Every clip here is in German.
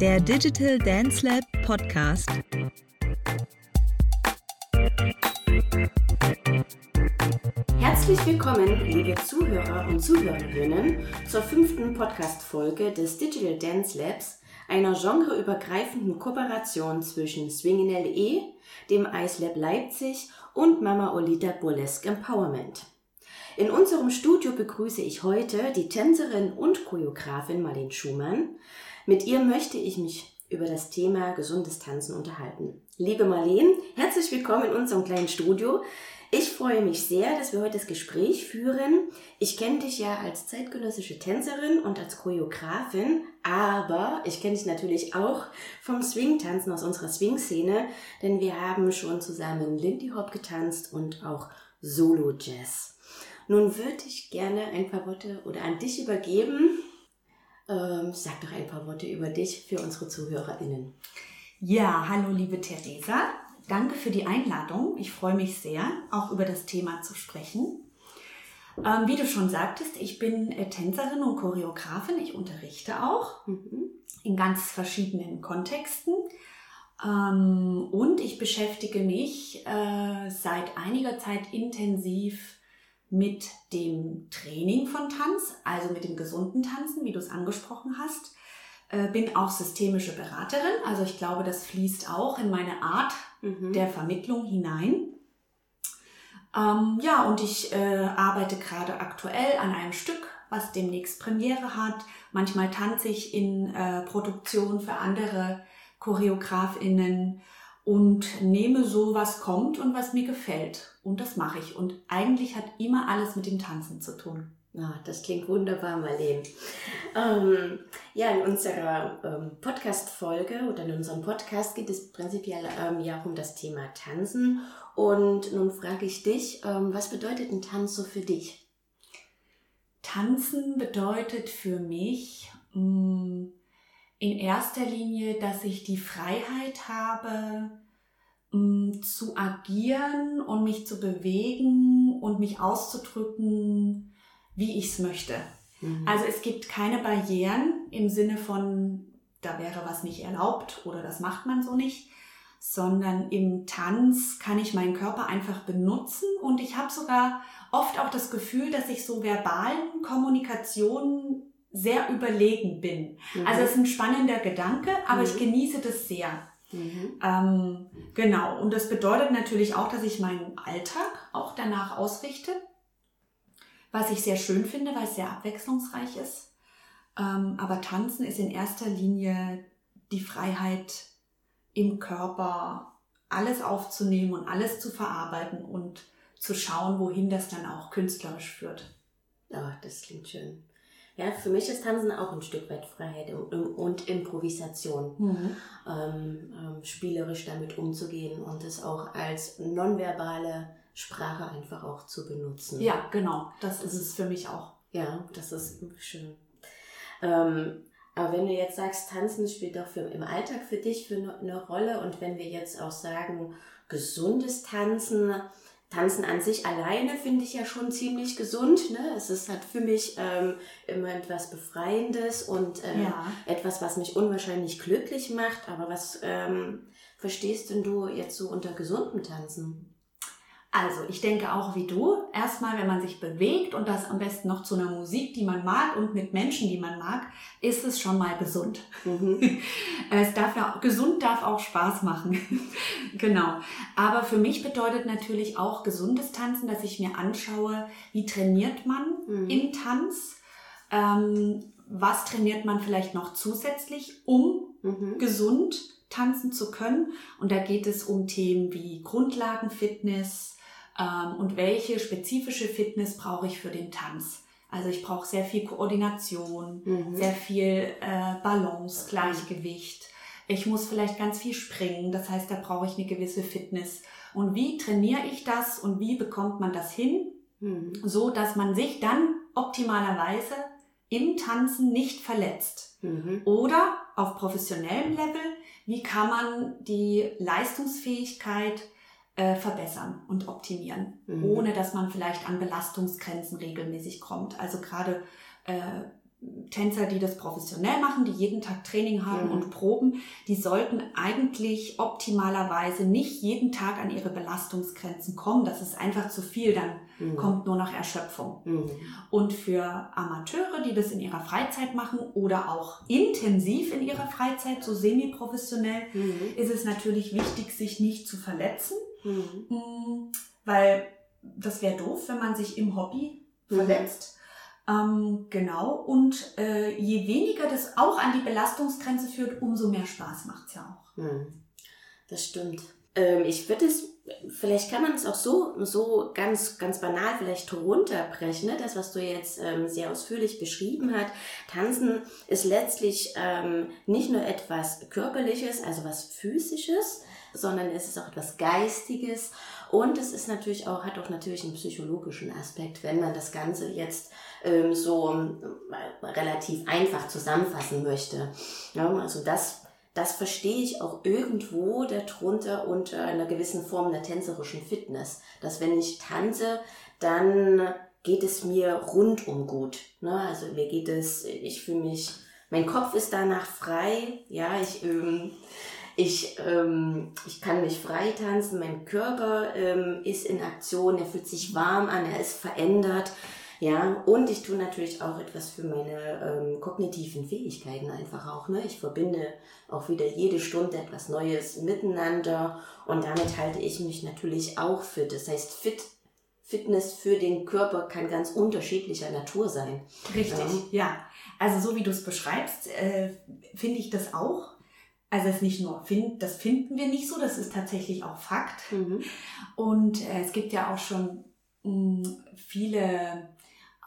der Digital Dance Lab Podcast. Herzlich willkommen, liebe Zuhörer und Zuhörerinnen, zur fünften Podcast-Folge des Digital Dance Labs, einer genreübergreifenden Kooperation zwischen Swing.le, dem Ice Lab Leipzig und Mama Olita Burlesque Empowerment. In unserem Studio begrüße ich heute die Tänzerin und Choreografin Marlene Schumann. Mit ihr möchte ich mich über das Thema gesundes Tanzen unterhalten. Liebe Marlene, herzlich willkommen in unserem kleinen Studio. Ich freue mich sehr, dass wir heute das Gespräch führen. Ich kenne dich ja als zeitgenössische Tänzerin und als Choreografin, aber ich kenne dich natürlich auch vom Swing-Tanzen aus unserer Swing-Szene, denn wir haben schon zusammen Lindy Hop getanzt und auch Solo-Jazz. Nun würde ich gerne ein paar Worte oder an dich übergeben. Ähm, sag doch ein paar Worte über dich für unsere ZuhörerInnen. Ja, hallo liebe Theresa. Danke für die Einladung. Ich freue mich sehr, auch über das Thema zu sprechen. Ähm, wie du schon sagtest, ich bin äh, Tänzerin und Choreografin. Ich unterrichte auch mhm. in ganz verschiedenen Kontexten. Ähm, und ich beschäftige mich äh, seit einiger Zeit intensiv mit dem Training von Tanz, also mit dem gesunden Tanzen, wie du es angesprochen hast. Äh, bin auch systemische Beraterin, also ich glaube, das fließt auch in meine Art mhm. der Vermittlung hinein. Ähm, ja, und ich äh, arbeite gerade aktuell an einem Stück, was demnächst Premiere hat. Manchmal tanze ich in äh, Produktion für andere Choreografinnen und nehme so, was kommt und was mir gefällt. Und das mache ich. Und eigentlich hat immer alles mit dem Tanzen zu tun. Ah, das klingt wunderbar, Marlene. Ähm, ja, in unserer ähm, Podcast-Folge oder in unserem Podcast geht es prinzipiell ähm, ja um das Thema Tanzen. Und nun frage ich dich, ähm, was bedeutet ein Tanz so für dich? Tanzen bedeutet für mich mh, mm, in erster Linie, dass ich die Freiheit habe, zu agieren und mich zu bewegen und mich auszudrücken wie ich es möchte. Mhm. Also es gibt keine Barrieren im Sinne von, da wäre was nicht erlaubt oder das macht man so nicht, sondern im Tanz kann ich meinen Körper einfach benutzen und ich habe sogar oft auch das Gefühl, dass ich so verbalen Kommunikationen sehr überlegen bin. Mhm. Also es ist ein spannender Gedanke, aber mhm. ich genieße das sehr. Mhm. Ähm, genau, und das bedeutet natürlich auch, dass ich meinen Alltag auch danach ausrichte was ich sehr schön finde, weil es sehr abwechslungsreich ist. Ähm, aber Tanzen ist in erster Linie die Freiheit im Körper, alles aufzunehmen und alles zu verarbeiten und zu schauen, wohin das dann auch künstlerisch führt. Oh, das klingt schön. Ja, für mich ist Tanzen auch ein Stück weit Freiheit und Improvisation. Mhm. Ähm, ähm, spielerisch damit umzugehen und es auch als nonverbale Sprache einfach auch zu benutzen. Ja, genau. Das ist es für mich auch. Ja, das ist schön. Ähm, aber wenn du jetzt sagst, Tanzen spielt doch für, im Alltag für dich für eine, eine Rolle und wenn wir jetzt auch sagen, gesundes Tanzen, Tanzen an sich alleine finde ich ja schon ziemlich gesund. Ne? Es ist halt für mich ähm, immer etwas Befreiendes und ähm, ja. etwas, was mich unwahrscheinlich glücklich macht. Aber was ähm, verstehst denn du jetzt so unter gesundem Tanzen? Also, ich denke auch wie du. Erstmal, wenn man sich bewegt und das am besten noch zu einer Musik, die man mag und mit Menschen, die man mag, ist es schon mal gesund. Mhm. es darf ja, gesund darf auch Spaß machen. genau. Aber für mich bedeutet natürlich auch gesundes Tanzen, dass ich mir anschaue, wie trainiert man mhm. im Tanz? Ähm, was trainiert man vielleicht noch zusätzlich, um mhm. gesund tanzen zu können? Und da geht es um Themen wie Grundlagenfitness, ähm, und welche spezifische Fitness brauche ich für den Tanz. Also ich brauche sehr viel Koordination, mhm. sehr viel äh, Balance, Gleichgewicht. Ich muss vielleicht ganz viel springen, das heißt, da brauche ich eine gewisse Fitness. Und wie trainiere ich das und wie bekommt man das hin, mhm. so dass man sich dann optimalerweise im Tanzen nicht verletzt? Mhm. Oder auf professionellem Level, wie kann man die Leistungsfähigkeit äh, verbessern und optimieren, mhm. ohne dass man vielleicht an Belastungsgrenzen regelmäßig kommt. Also gerade äh, Tänzer, die das professionell machen, die jeden Tag Training haben Mhm. und proben, die sollten eigentlich optimalerweise nicht jeden Tag an ihre Belastungsgrenzen kommen. Das ist einfach zu viel, dann Mhm. kommt nur noch Erschöpfung. Mhm. Und für Amateure, die das in ihrer Freizeit machen oder auch intensiv in ihrer Freizeit, so semi-professionell, Mhm. ist es natürlich wichtig, sich nicht zu verletzen, Mhm. Mm, weil das wäre doof, wenn man sich im Hobby Mhm. verletzt. Ähm, genau. Und äh, je weniger das auch an die Belastungsgrenze führt, umso mehr Spaß macht's ja auch. Hm, Das stimmt. Ähm, ich würde es, vielleicht kann man es auch so, so ganz, ganz banal vielleicht runterbrechen, ne? das, was du jetzt ähm, sehr ausführlich beschrieben hast. Tanzen ist letztlich ähm, nicht nur etwas Körperliches, also was Physisches, sondern es ist auch etwas Geistiges und es ist natürlich auch, hat auch natürlich einen psychologischen Aspekt, wenn man das Ganze jetzt ähm, so ähm, relativ einfach zusammenfassen möchte. Ja, also das das verstehe ich auch irgendwo darunter unter einer gewissen Form der tänzerischen Fitness. Dass wenn ich tanze, dann geht es mir rundum gut. Ne? Also mir geht es, ich fühle mich, mein Kopf ist danach frei. Ja, ich, ähm, ich, ähm, ich kann mich frei tanzen. Mein Körper ähm, ist in Aktion, er fühlt sich warm an, er ist verändert. Ja, und ich tue natürlich auch etwas für meine ähm, kognitiven Fähigkeiten einfach auch. Ne? Ich verbinde auch wieder jede Stunde etwas Neues miteinander und damit halte ich mich natürlich auch fit. Das heißt, fit, Fitness für den Körper kann ganz unterschiedlicher Natur sein. Richtig, ja. Also so wie du es beschreibst, äh, finde ich das auch. Also es ist nicht nur, find, das finden wir nicht so, das ist tatsächlich auch Fakt. Mhm. Und äh, es gibt ja auch schon mh, viele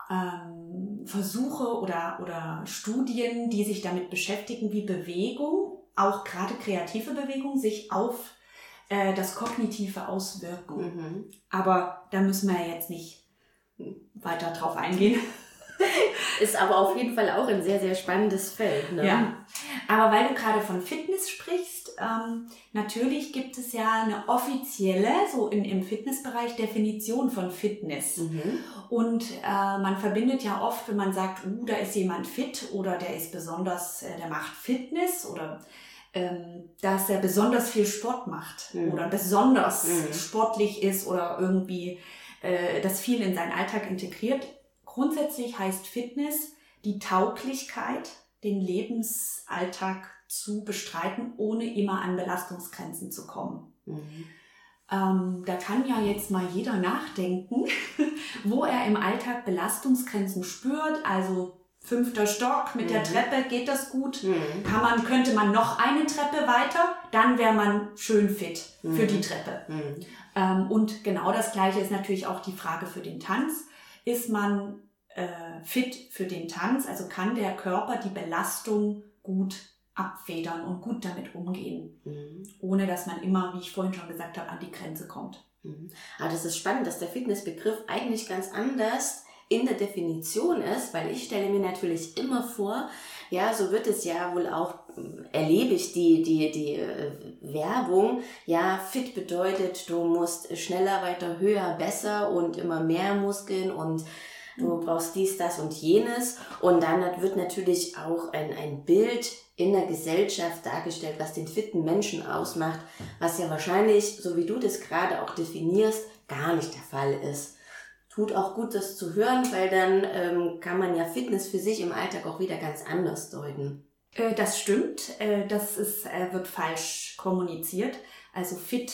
ähm, Versuche oder, oder Studien, die sich damit beschäftigen, wie Bewegung, auch gerade kreative Bewegung, sich auf äh, das Kognitive auswirken. Mhm. Aber da müssen wir jetzt nicht weiter drauf eingehen. Ist aber auf jeden Fall auch ein sehr, sehr spannendes Feld. Ne? Ja. Aber weil du gerade von Fitness sprichst, ähm, natürlich gibt es ja eine offizielle, so in, im Fitnessbereich, Definition von Fitness. Mhm. Und äh, man verbindet ja oft, wenn man sagt, uh, da ist jemand fit oder der ist besonders, äh, der macht Fitness oder ähm, dass er besonders viel Sport macht Mhm. oder besonders Mhm. sportlich ist oder irgendwie äh, das viel in seinen Alltag integriert. Grundsätzlich heißt Fitness die Tauglichkeit, den Lebensalltag zu bestreiten, ohne immer an Belastungsgrenzen zu kommen. Mhm. Ähm, da kann ja jetzt mal jeder nachdenken, wo er im Alltag Belastungsgrenzen spürt. Also fünfter Stock mit der Mhm. Treppe, geht das gut? Mhm. Kann man, könnte man noch eine Treppe weiter, dann wäre man schön fit für Mhm. die Treppe. Mhm. Ähm, und genau das Gleiche ist natürlich auch die Frage für den Tanz. Ist man äh, fit für den Tanz? Also kann der Körper die Belastung gut abfedern und gut damit umgehen, Mhm. ohne dass man immer, wie ich vorhin schon gesagt habe, an die Grenze kommt. Mhm. Aber das ist spannend, dass der Fitnessbegriff eigentlich ganz anders in der Definition ist, weil ich stelle mir natürlich immer vor, ja, so wird es ja wohl auch, erlebe ich die, die, die äh, Werbung, ja, fit bedeutet, du musst schneller, weiter, höher, besser und immer mehr Muskeln und du brauchst dies, das und jenes. Und dann wird natürlich auch ein, ein Bild in der Gesellschaft dargestellt, was den fitten Menschen ausmacht, was ja wahrscheinlich, so wie du das gerade auch definierst, gar nicht der Fall ist. Tut auch gut, das zu hören, weil dann ähm, kann man ja Fitness für sich im Alltag auch wieder ganz anders deuten. Äh, das stimmt, äh, das ist, äh, wird falsch kommuniziert. Also fit,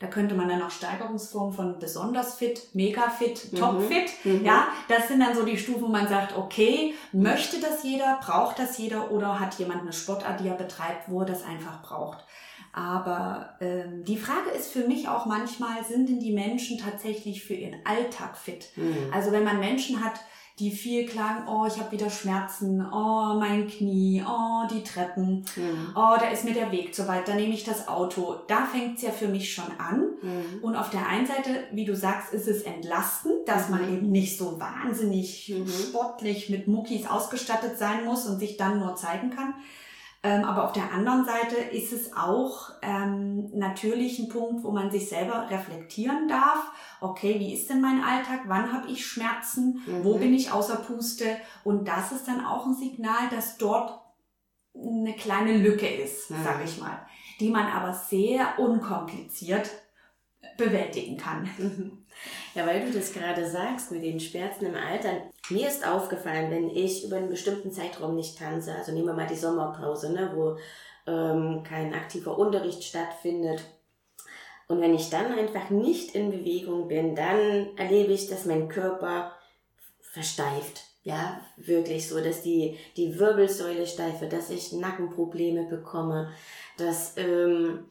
da könnte man dann auch Steigerungsformen von besonders fit, mega fit, Mhm. top fit. Mhm. Ja, das sind dann so die Stufen, wo man sagt, okay, möchte das jeder, braucht das jeder oder hat jemand eine Sportart, die er betreibt, wo er das einfach braucht. Aber ähm, die Frage ist für mich auch manchmal, sind denn die Menschen tatsächlich für ihren Alltag fit? Mhm. Also wenn man Menschen hat, die viel klagen, oh, ich habe wieder Schmerzen, oh, mein Knie, oh, die Treppen, Mhm. oh, da ist mir der Weg zu weit, da nehme ich das Auto. Da fängt's ja für mich schon an. Mhm. Und auf der einen Seite, wie du sagst, ist es entlastend, dass man Mhm. eben nicht so wahnsinnig Mhm. sportlich mit Muckis ausgestattet sein muss und sich dann nur zeigen kann. Ähm, aber auf der anderen Seite ist es auch ähm, natürlich ein Punkt, wo man sich selber reflektieren darf. Okay, wie ist denn mein Alltag? Wann habe ich Schmerzen? Mhm. Wo bin ich außer Puste? Und das ist dann auch ein Signal, dass dort eine kleine Lücke ist, mhm. sage ich mal, die man aber sehr unkompliziert bewältigen kann. Mhm. Ja, weil du das gerade sagst mit den Schmerzen im Alter. Mir ist aufgefallen, wenn ich über einen bestimmten Zeitraum nicht tanze, also nehmen wir mal die Sommerpause, ne, wo ähm, kein aktiver Unterricht stattfindet. Und wenn ich dann einfach nicht in Bewegung bin, dann erlebe ich, dass mein Körper versteift. Ja, wirklich so, dass die, die Wirbelsäule steif wird, dass ich Nackenprobleme bekomme, dass, ähm,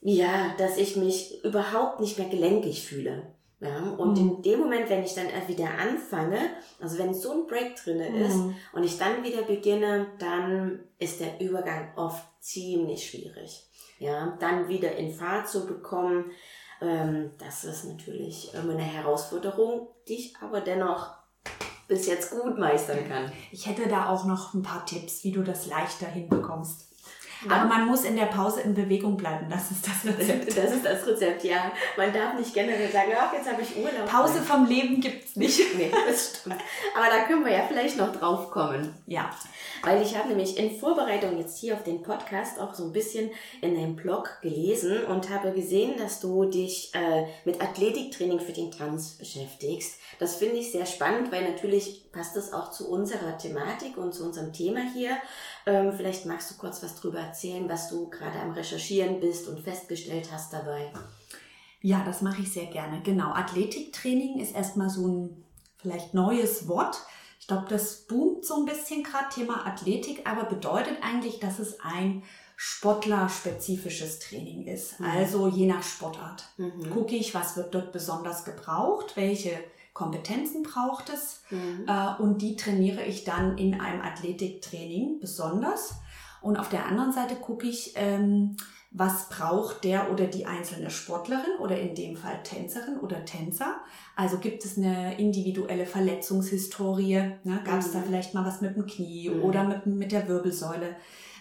ja, dass ich mich überhaupt nicht mehr gelenkig fühle. Ja, und mhm. in dem Moment, wenn ich dann wieder anfange, also wenn so ein Break drinne ist mhm. und ich dann wieder beginne, dann ist der Übergang oft ziemlich schwierig. Ja, dann wieder in Fahrt zu bekommen, ähm, das ist natürlich immer eine Herausforderung, die ich aber dennoch bis jetzt gut meistern kann. Ich hätte da auch noch ein paar Tipps, wie du das leichter hinbekommst. Aber man muss in der Pause in Bewegung bleiben. Das ist das Rezept. Das ist das Rezept, ja. Man darf nicht generell sagen, ach, jetzt habe ich Urlaub. Pause vom Leben gibt's nicht. nee, das stimmt. Aber da können wir ja vielleicht noch drauf kommen. Ja. Weil ich habe nämlich in Vorbereitung jetzt hier auf den Podcast auch so ein bisschen in deinem Blog gelesen und habe gesehen, dass du dich äh, mit Athletiktraining für den Tanz beschäftigst. Das finde ich sehr spannend, weil natürlich passt das auch zu unserer Thematik und zu unserem Thema hier. Ähm, vielleicht magst du kurz was drüber erzählen, was du gerade am Recherchieren bist und festgestellt hast dabei. Ja, das mache ich sehr gerne. Genau. Athletiktraining ist erstmal so ein vielleicht neues Wort. Ich glaube, das boomt so ein bisschen gerade Thema Athletik, aber bedeutet eigentlich, dass es ein sportlerspezifisches Training ist. Mhm. Also je nach Sportart. Mhm. Gucke ich, was wird dort besonders gebraucht, welche Kompetenzen braucht es mhm. äh, und die trainiere ich dann in einem Athletiktraining besonders. Und auf der anderen Seite gucke ich, ähm, was braucht der oder die einzelne Sportlerin oder in dem Fall Tänzerin oder Tänzer. Also gibt es eine individuelle Verletzungshistorie, ne? gab es mhm. da vielleicht mal was mit dem Knie mhm. oder mit, mit der Wirbelsäule.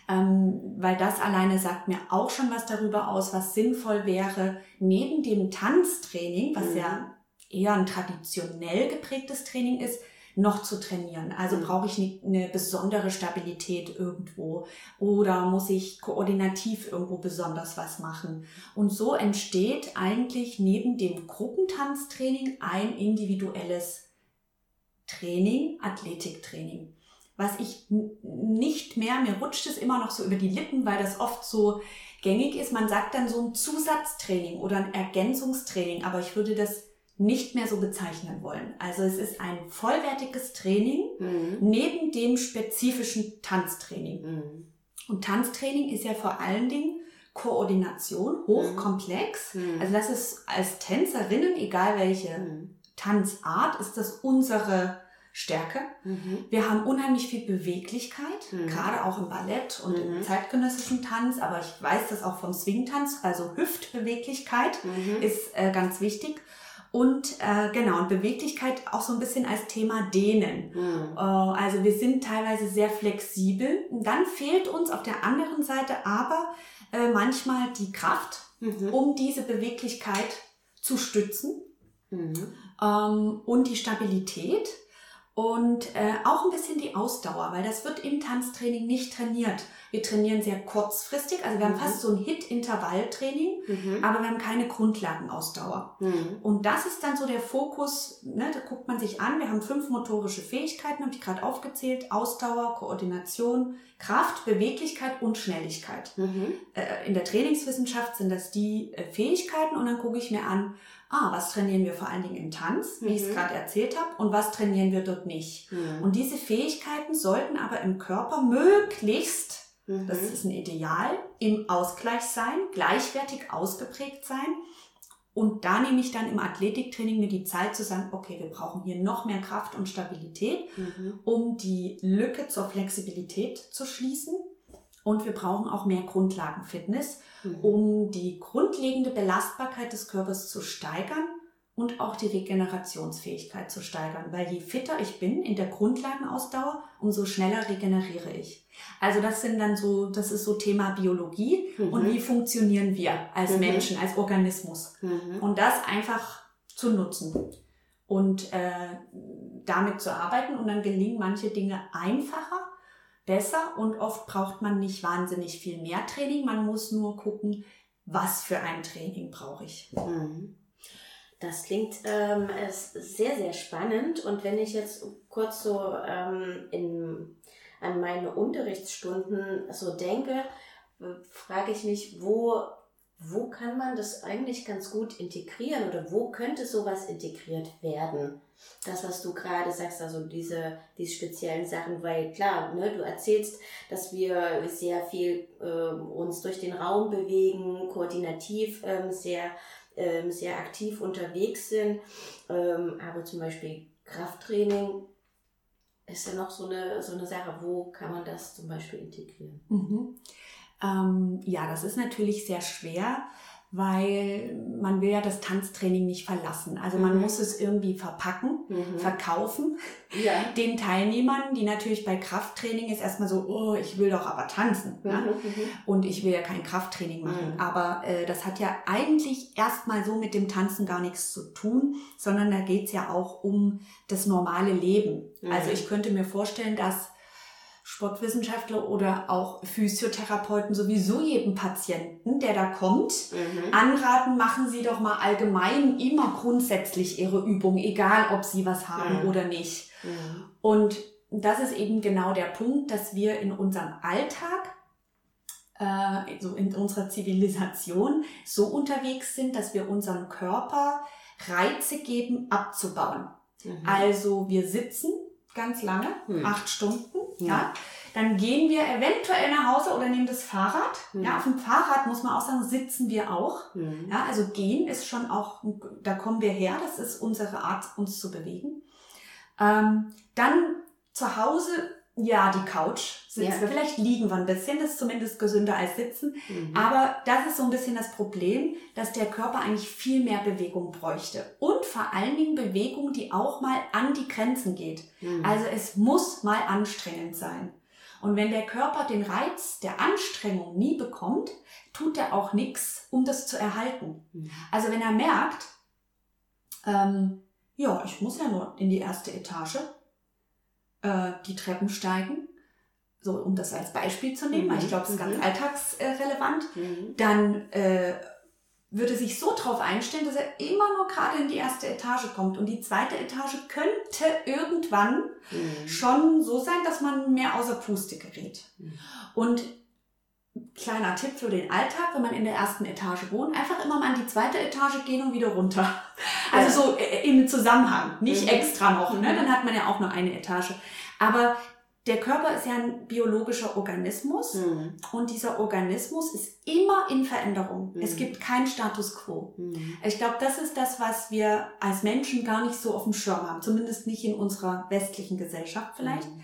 Ähm, weil das alleine sagt mir auch schon was darüber aus, was sinnvoll wäre, neben dem Tanztraining, was mhm. ja eher ein traditionell geprägtes Training ist, noch zu trainieren. Also mhm. brauche ich eine besondere Stabilität irgendwo oder muss ich koordinativ irgendwo besonders was machen. Und so entsteht eigentlich neben dem Gruppentanztraining ein individuelles Training, Athletiktraining. Was ich nicht mehr, mir rutscht es immer noch so über die Lippen, weil das oft so gängig ist. Man sagt dann so ein Zusatztraining oder ein Ergänzungstraining, aber ich würde das nicht mehr so bezeichnen wollen. Also es ist ein vollwertiges Training mhm. neben dem spezifischen Tanztraining. Mhm. Und Tanztraining ist ja vor allen Dingen Koordination, hochkomplex. Mhm. mhm. Also das ist als Tänzerinnen, egal welche mhm. Tanzart, ist das unsere Stärke. Mhm. Wir haben unheimlich viel Beweglichkeit, gerade auch im Ballett und im zeitgenössischen Tanz, aber ich weiß das auch vom Swing-Tanz, also Hüftbeweglichkeit ist äh, ganz wichtig. Und äh, genau, und Beweglichkeit auch so ein bisschen als Thema Dehnen. Mhm. Äh, also wir sind teilweise sehr flexibel. Und dann fehlt uns auf der anderen Seite aber äh, manchmal die Kraft, mhm. um diese Beweglichkeit zu stützen. Mhm. Ähm, und die Stabilität und äh, auch ein bisschen die Ausdauer, weil das wird im Tanztraining nicht trainiert. Wir trainieren sehr kurzfristig, also wir haben mhm. fast so ein Hit-Intervalltraining, mhm. aber wir haben keine Grundlagenausdauer. Mhm. Und das ist dann so der Fokus, ne, da guckt man sich an, wir haben fünf motorische Fähigkeiten, habe ich gerade aufgezählt, Ausdauer, Koordination, Kraft, Beweglichkeit und Schnelligkeit. Mhm. Äh, in der Trainingswissenschaft sind das die äh, Fähigkeiten und dann gucke ich mir an, ah, was trainieren wir vor allen Dingen im Tanz, wie mhm. ich es gerade erzählt habe, und was trainieren wir dort nicht. Mhm. Und diese Fähigkeiten sollten aber im Körper möglichst, mhm. das ist ein Ideal, im Ausgleich sein, gleichwertig ausgeprägt sein. Und da nehme ich dann im Athletiktraining mir die Zeit zu sagen, okay, wir brauchen hier noch mehr Kraft und Stabilität, mhm. um die Lücke zur Flexibilität zu schließen. Und wir brauchen auch mehr Grundlagenfitness, mhm. um die grundlegende Belastbarkeit des Körpers zu steigern und auch die Regenerationsfähigkeit zu steigern. Weil je fitter ich bin in der Grundlagenausdauer, umso schneller regeneriere ich. Also das sind dann so, das ist so Thema Biologie mhm. und wie funktionieren wir als mhm. Menschen, als Organismus. Mhm. Und das einfach zu nutzen und äh, damit zu arbeiten und dann gelingen manche Dinge einfacher, besser und oft braucht man nicht wahnsinnig viel mehr Training, man muss nur gucken, was für ein Training brauche ich. Mhm. Das klingt ähm, sehr, sehr spannend. Und wenn ich jetzt kurz so ähm, in, an meine Unterrichtsstunden so denke, frage ich mich, wo, wo kann man das eigentlich ganz gut integrieren oder wo könnte sowas integriert werden? Das, was du gerade sagst, also diese, diese speziellen Sachen, weil klar, ne, du erzählst, dass wir sehr viel äh, uns durch den Raum bewegen, koordinativ ähm, sehr ähm, sehr aktiv unterwegs sind. Ähm, aber zum Beispiel Krafttraining ist ja noch so eine, so eine Sache, wo kann man das zum Beispiel integrieren? Mhm. Ähm, ja, das ist natürlich sehr schwer weil man will ja das Tanztraining nicht verlassen. Also man mhm. muss es irgendwie verpacken, mhm. verkaufen. Ja. Den Teilnehmern, die natürlich bei Krafttraining ist erstmal so, oh, ich will doch aber tanzen. Mhm. Ne? Und ich will ja kein Krafttraining machen. Mhm. Aber äh, das hat ja eigentlich erstmal so mit dem Tanzen gar nichts zu tun, sondern da geht's ja auch um das normale Leben. Also mhm. ich könnte mir vorstellen, dass Sportwissenschaftler oder auch Physiotherapeuten sowieso jedem Patienten, der da kommt, mhm. anraten, machen Sie doch mal allgemein immer grundsätzlich Ihre Übung, egal ob Sie was haben mhm. oder nicht. Mhm. Und das ist eben genau der Punkt, dass wir in unserem Alltag, äh, so in unserer Zivilisation so unterwegs sind, dass wir unserem Körper Reize geben, abzubauen. Mhm. Also wir sitzen ganz lange, hm. acht Stunden, ja. ja. Dann gehen wir eventuell nach Hause oder nehmen das Fahrrad. Hm. Ja, auf dem Fahrrad muss man auch sagen, sitzen wir auch. Hm. Ja, also gehen ist schon auch, da kommen wir her, das ist unsere Art, uns zu bewegen. Ähm, dann zu Hause ja, die Couch sitzen ja. wir. Vielleicht liegen wir ein bisschen, das ist zumindest gesünder als sitzen. Mhm. Aber das ist so ein bisschen das Problem, dass der Körper eigentlich viel mehr Bewegung bräuchte. Und vor allen Dingen Bewegung, die auch mal an die Grenzen geht. Mhm. Also es muss mal anstrengend sein. Und wenn der Körper den Reiz der Anstrengung nie bekommt, tut er auch nichts, um das zu erhalten. Mhm. Also wenn er merkt, ähm, ja, ich muss ja nur in die erste Etage, äh, die Treppen steigen, so um das als Beispiel zu nehmen, mhm. weil ich glaube, es ist ganz mhm. alltagsrelevant, mhm. dann äh, würde sich so drauf einstellen, dass er immer nur gerade in die erste Etage kommt. Und die zweite Etage könnte irgendwann mhm. schon so sein, dass man mehr außer Puste gerät. Mhm. Und kleiner Tipp für den Alltag, wenn man in der ersten Etage wohnt, einfach immer mal an die zweite Etage gehen und wieder runter. Also so äh, im Zusammenhang, nicht mhm. extra noch, ne? Mhm. dann hat man ja auch nur eine Etage. Aber der Körper ist ja ein biologischer Organismus mhm. und dieser Organismus ist immer in Veränderung. Mhm. Es gibt keinen Status quo. Mhm. Ich glaube, das ist das, was wir als Menschen gar nicht so auf dem Schirm haben, zumindest nicht in unserer westlichen Gesellschaft vielleicht. Mhm.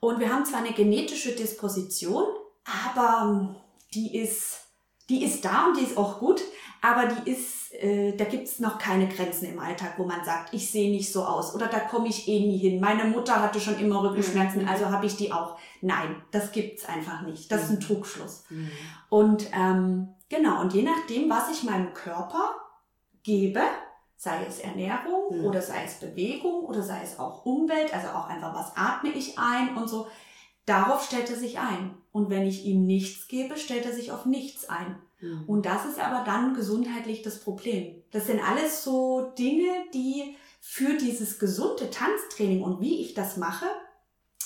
Und wir haben zwar eine genetische Disposition, aber ähm, die ist, die ist da und die ist auch gut, aber die ist, äh, da gibt's noch keine Grenzen im Alltag, wo man sagt, ich sehe nicht so aus oder da komme ich eh nie hin. Meine Mutter hatte schon immer Rückenschmerzen, mhm. also habe ich die auch. Nein, das gibt's einfach nicht. Das ist ein mhm. Trugschluss. Mhm. Und ähm, genau, und je nachdem, was ich meinem Körper gebe, sei es Ernährung mhm. oder sei es Bewegung oder sei es auch Umwelt, also auch einfach, was atme ich ein und so, darauf stellt er sich ein. Und wenn ich ihm nichts gebe, stellt er sich auf nichts ein. Mhm. Und das ist aber dann gesundheitlich das Problem. Das sind alles so Dinge, die für dieses gesunde Tanztraining und wie ich das mache,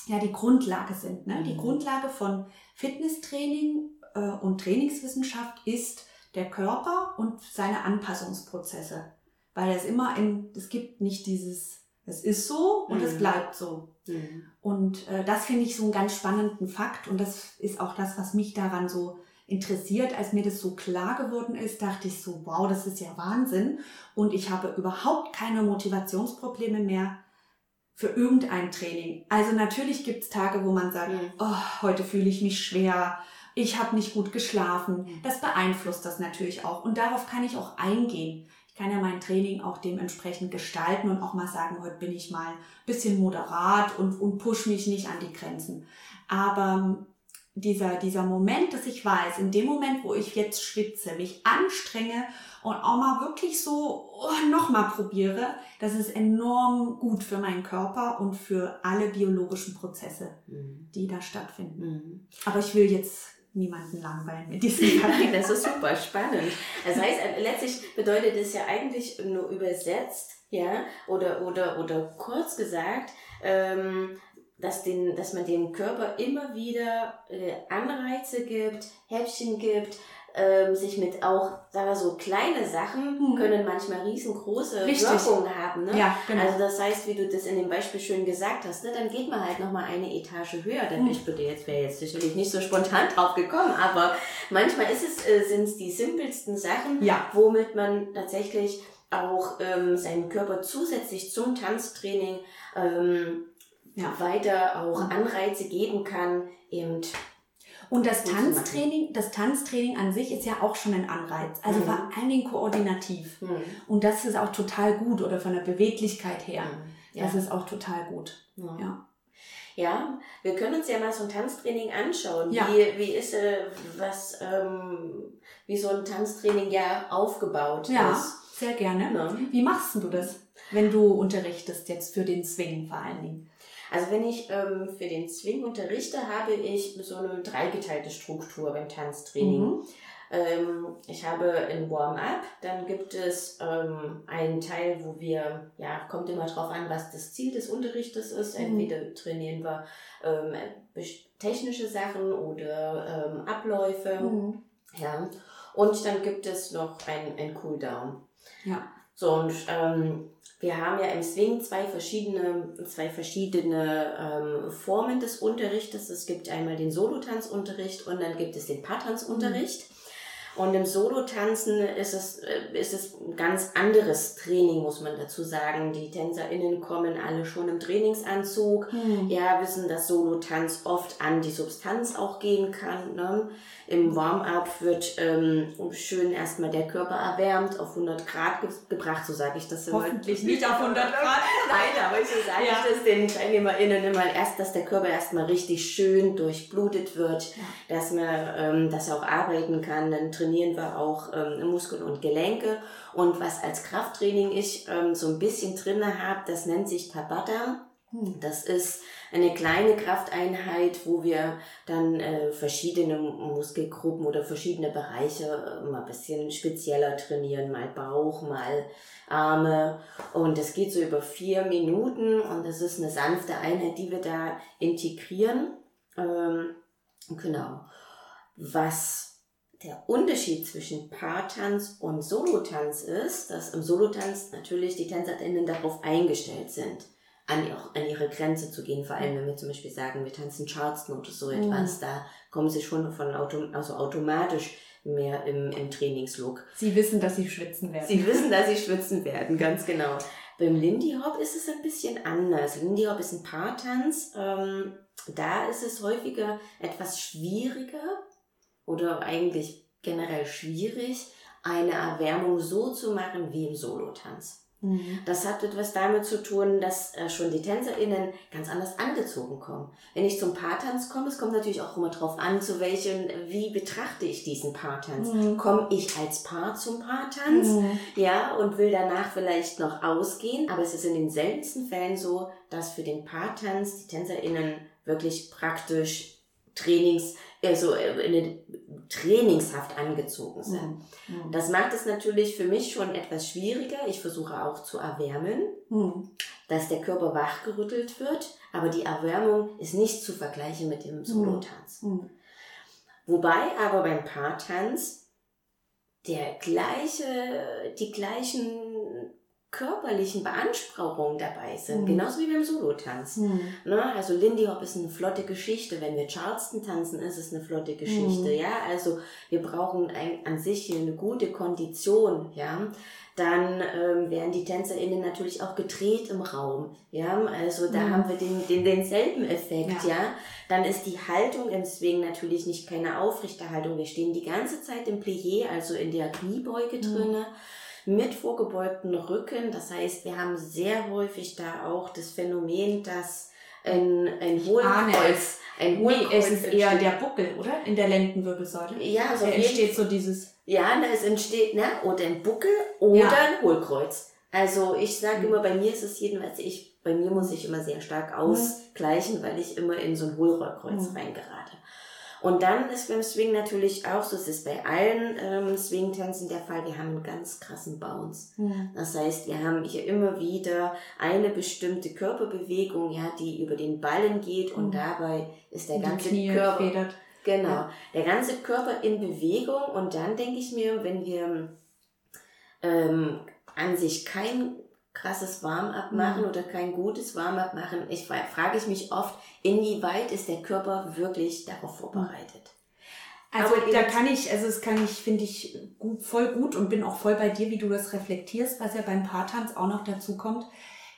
ja die Grundlage sind. Ne? Mhm. Die Grundlage von Fitnesstraining äh, und Trainingswissenschaft ist der Körper und seine Anpassungsprozesse. Weil es immer in, es gibt nicht dieses, es ist so und mhm. es bleibt so. Mhm. Und äh, das finde ich so einen ganz spannenden Fakt und das ist auch das, was mich daran so interessiert. Als mir das so klar geworden ist, dachte ich so, wow, das ist ja Wahnsinn und ich habe überhaupt keine Motivationsprobleme mehr für irgendein Training. Also natürlich gibt es Tage, wo man sagt, mhm. oh, heute fühle ich mich schwer, ich habe nicht gut geschlafen. Mhm. Das beeinflusst das natürlich auch und darauf kann ich auch eingehen kann ja mein Training auch dementsprechend gestalten und auch mal sagen, heute bin ich mal ein bisschen moderat und, und push mich nicht an die Grenzen. Aber dieser, dieser Moment, dass ich weiß, in dem Moment, wo ich jetzt schwitze, mich anstrenge und auch mal wirklich so oh, nochmal probiere, das ist enorm gut für meinen Körper und für alle biologischen Prozesse, mhm. die da stattfinden. Mhm. Aber ich will jetzt niemanden langweilen mit diesem Papier. Das ist super spannend. Das heißt, äh, letztlich bedeutet es ja eigentlich nur übersetzt, ja, oder, oder, oder kurz gesagt, ähm, dass, den, dass man dem Körper immer wieder äh, Anreize gibt, Häppchen gibt, ähm, sich mit auch, sagen wir so, kleine Sachen mhm. können manchmal riesengroße Richtig. Wirkungen haben. Ne? Ja, genau. Also das heißt, wie du das in dem Beispiel schön gesagt hast, ne, dann geht man halt nochmal eine Etage höher. Denn mhm. ich würde jetzt, wäre jetzt sicherlich nicht so spontan drauf gekommen, aber manchmal ist es, äh, sind es die simpelsten Sachen, ja. womit man tatsächlich auch ähm, seinen Körper zusätzlich zum Tanztraining ähm, ja. weiter auch mhm. Anreize geben kann, eben und das Tanztraining, das Tanztraining an sich ist ja auch schon ein Anreiz. Also mhm. vor allen Dingen koordinativ. Mhm. Und das ist auch total gut oder von der Beweglichkeit her. Mhm. Ja. Das ist auch total gut. Ja. ja. Wir können uns ja mal so ein Tanztraining anschauen. Ja. Wie, wie ist äh, was, ähm, wie so ein Tanztraining ja aufgebaut ja, ist. Ja, sehr gerne. Wie machst du das, wenn du unterrichtest jetzt für den Swing vor allen Dingen? Also wenn ich ähm, für den Swing unterrichte, habe ich so eine dreigeteilte Struktur beim Tanztraining. Mhm. Ähm, ich habe ein Warm-up, dann gibt es ähm, einen Teil, wo wir, ja, kommt immer drauf an, was das Ziel des Unterrichtes ist. Mhm. Entweder trainieren wir ähm, technische Sachen oder ähm, Abläufe. Mhm. Ja. Und dann gibt es noch ein, ein Cooldown. Ja. So, und ähm, wir haben ja im Swing zwei verschiedene, zwei verschiedene ähm, Formen des Unterrichtes. Es gibt einmal den Solotanzunterricht und dann gibt es den Paartanzunterricht. Mhm. Und im Solo-Tanzen ist es, äh, ist es ein ganz anderes Training, muss man dazu sagen. Die TänzerInnen kommen alle schon im Trainingsanzug. Mhm. Ja, wissen, dass Solo-Tanz oft an die Substanz auch gehen kann. Ne? Im Warm-up wird ähm, schön erstmal der Körper erwärmt, auf 100 Grad ge gebracht, so sage ich das immer. Hoffentlich nicht auf 100 Grad. Nein, aber so sage ja. ich das den TeilnehmerInnen immer erst, dass der Körper erstmal richtig schön durchblutet wird, ja. dass man, ähm, dass er auch arbeiten kann. Dann trainieren wir auch ähm, Muskeln und Gelenke. Und was als Krafttraining ich ähm, so ein bisschen drinne habe, das nennt sich Tabata. Hm. Das ist eine kleine Krafteinheit, wo wir dann äh, verschiedene Muskelgruppen oder verschiedene Bereiche äh, mal ein bisschen spezieller trainieren, mal Bauch, mal Arme. Und das geht so über vier Minuten und das ist eine sanfte Einheit, die wir da integrieren. Ähm, genau. Was der Unterschied zwischen Paartanz und Solotanz ist, dass im Solotanz natürlich die TänzerInnen darauf eingestellt sind an, an ihre Grenze zu gehen. Vor allem, wenn wir zum Beispiel sagen, wir tanzen Charleston oder so etwas, mhm. da kommen sie schon von autom also automatisch mehr im, im Trainingslook. Sie wissen, dass sie schwitzen werden. Sie wissen, dass sie schwitzen werden, ganz genau. Beim Lindy Hop ist es ein bisschen anders. Lindy Hop ist ein Paartanz. Ähm, da ist es häufiger etwas schwieriger oder eigentlich generell schwierig, eine Erwärmung so zu machen wie im Solotanz. Mhm. Das hat etwas damit zu tun, dass äh, schon die TänzerInnen ganz anders angezogen kommen. Wenn ich zum Paartanz komme, es kommt natürlich auch immer drauf an, zu welchen, wie betrachte ich diesen Paartanz. Mhm. Komme ich als Paar zum Paartanz, mhm. ja, und will danach vielleicht noch ausgehen, aber es ist in den seltensten Fällen so, dass für den Paartanz die TänzerInnen wirklich praktisch Trainings, also äh, trainingshaft angezogen sind. Mhm. Das macht es natürlich für mich schon etwas schwieriger. Ich versuche auch zu erwärmen, mhm. dass der Körper wachgerüttelt wird, aber die Erwärmung ist nicht zu vergleichen mit dem Solotanz. Mhm. Wobei aber beim Paartanz der gleiche, die gleichen körperlichen Beanspruchungen dabei sind, mhm. genauso wie beim Solotanz. Mhm. Ne? Also Lindy Hop ist eine flotte Geschichte. Wenn wir Charleston tanzen, ist es eine flotte Geschichte. Mhm. Ja, also wir brauchen ein, an sich hier eine gute Kondition. Ja, dann ähm, werden die TänzerInnen natürlich auch gedreht im Raum. Ja, also da mhm. haben wir den, den, denselben Effekt. Ja. ja, dann ist die Haltung im Swing natürlich nicht keine aufrechte Haltung. Wir stehen die ganze Zeit im Plié, also in der Kniebeuge mhm. drinne mit vorgebeugten Rücken. Das heißt, wir haben sehr häufig da auch das Phänomen, dass ein, ein Hohlkreuz, ein Hohlkreuz nee, es ist eher der Buckel, oder? In der Lendenwirbelsäule. Ja, so entsteht so dieses. Ja, es entsteht, ne, oder ein Buckel oder ja. ein Hohlkreuz. Also ich sage mhm. immer, bei mir ist es jedenfalls, ich, bei mir muss ich immer sehr stark mhm. ausgleichen, weil ich immer in so ein Hohlkreuz mhm. reingerate. Und dann ist beim Swing natürlich auch so, es ist bei allen ähm, Swing-Tänzen der Fall, wir haben einen ganz krassen Bounce. Mhm. Das heißt, wir haben hier immer wieder eine bestimmte Körperbewegung, ja, die über den Ballen geht und mhm. dabei ist der ganze Körper. Federt. Genau, ja. der ganze Körper in Bewegung und dann denke ich mir, wenn wir ähm, an sich kein krasses Warm-up machen mhm. oder kein gutes Warm-up machen, ich frage ich mich oft, inwieweit ist der Körper wirklich darauf vorbereitet? Also Aber da kann ich, also das kann ich, finde ich gut, voll gut und bin auch voll bei dir, wie du das reflektierst, was ja beim Paartanz auch noch dazu kommt,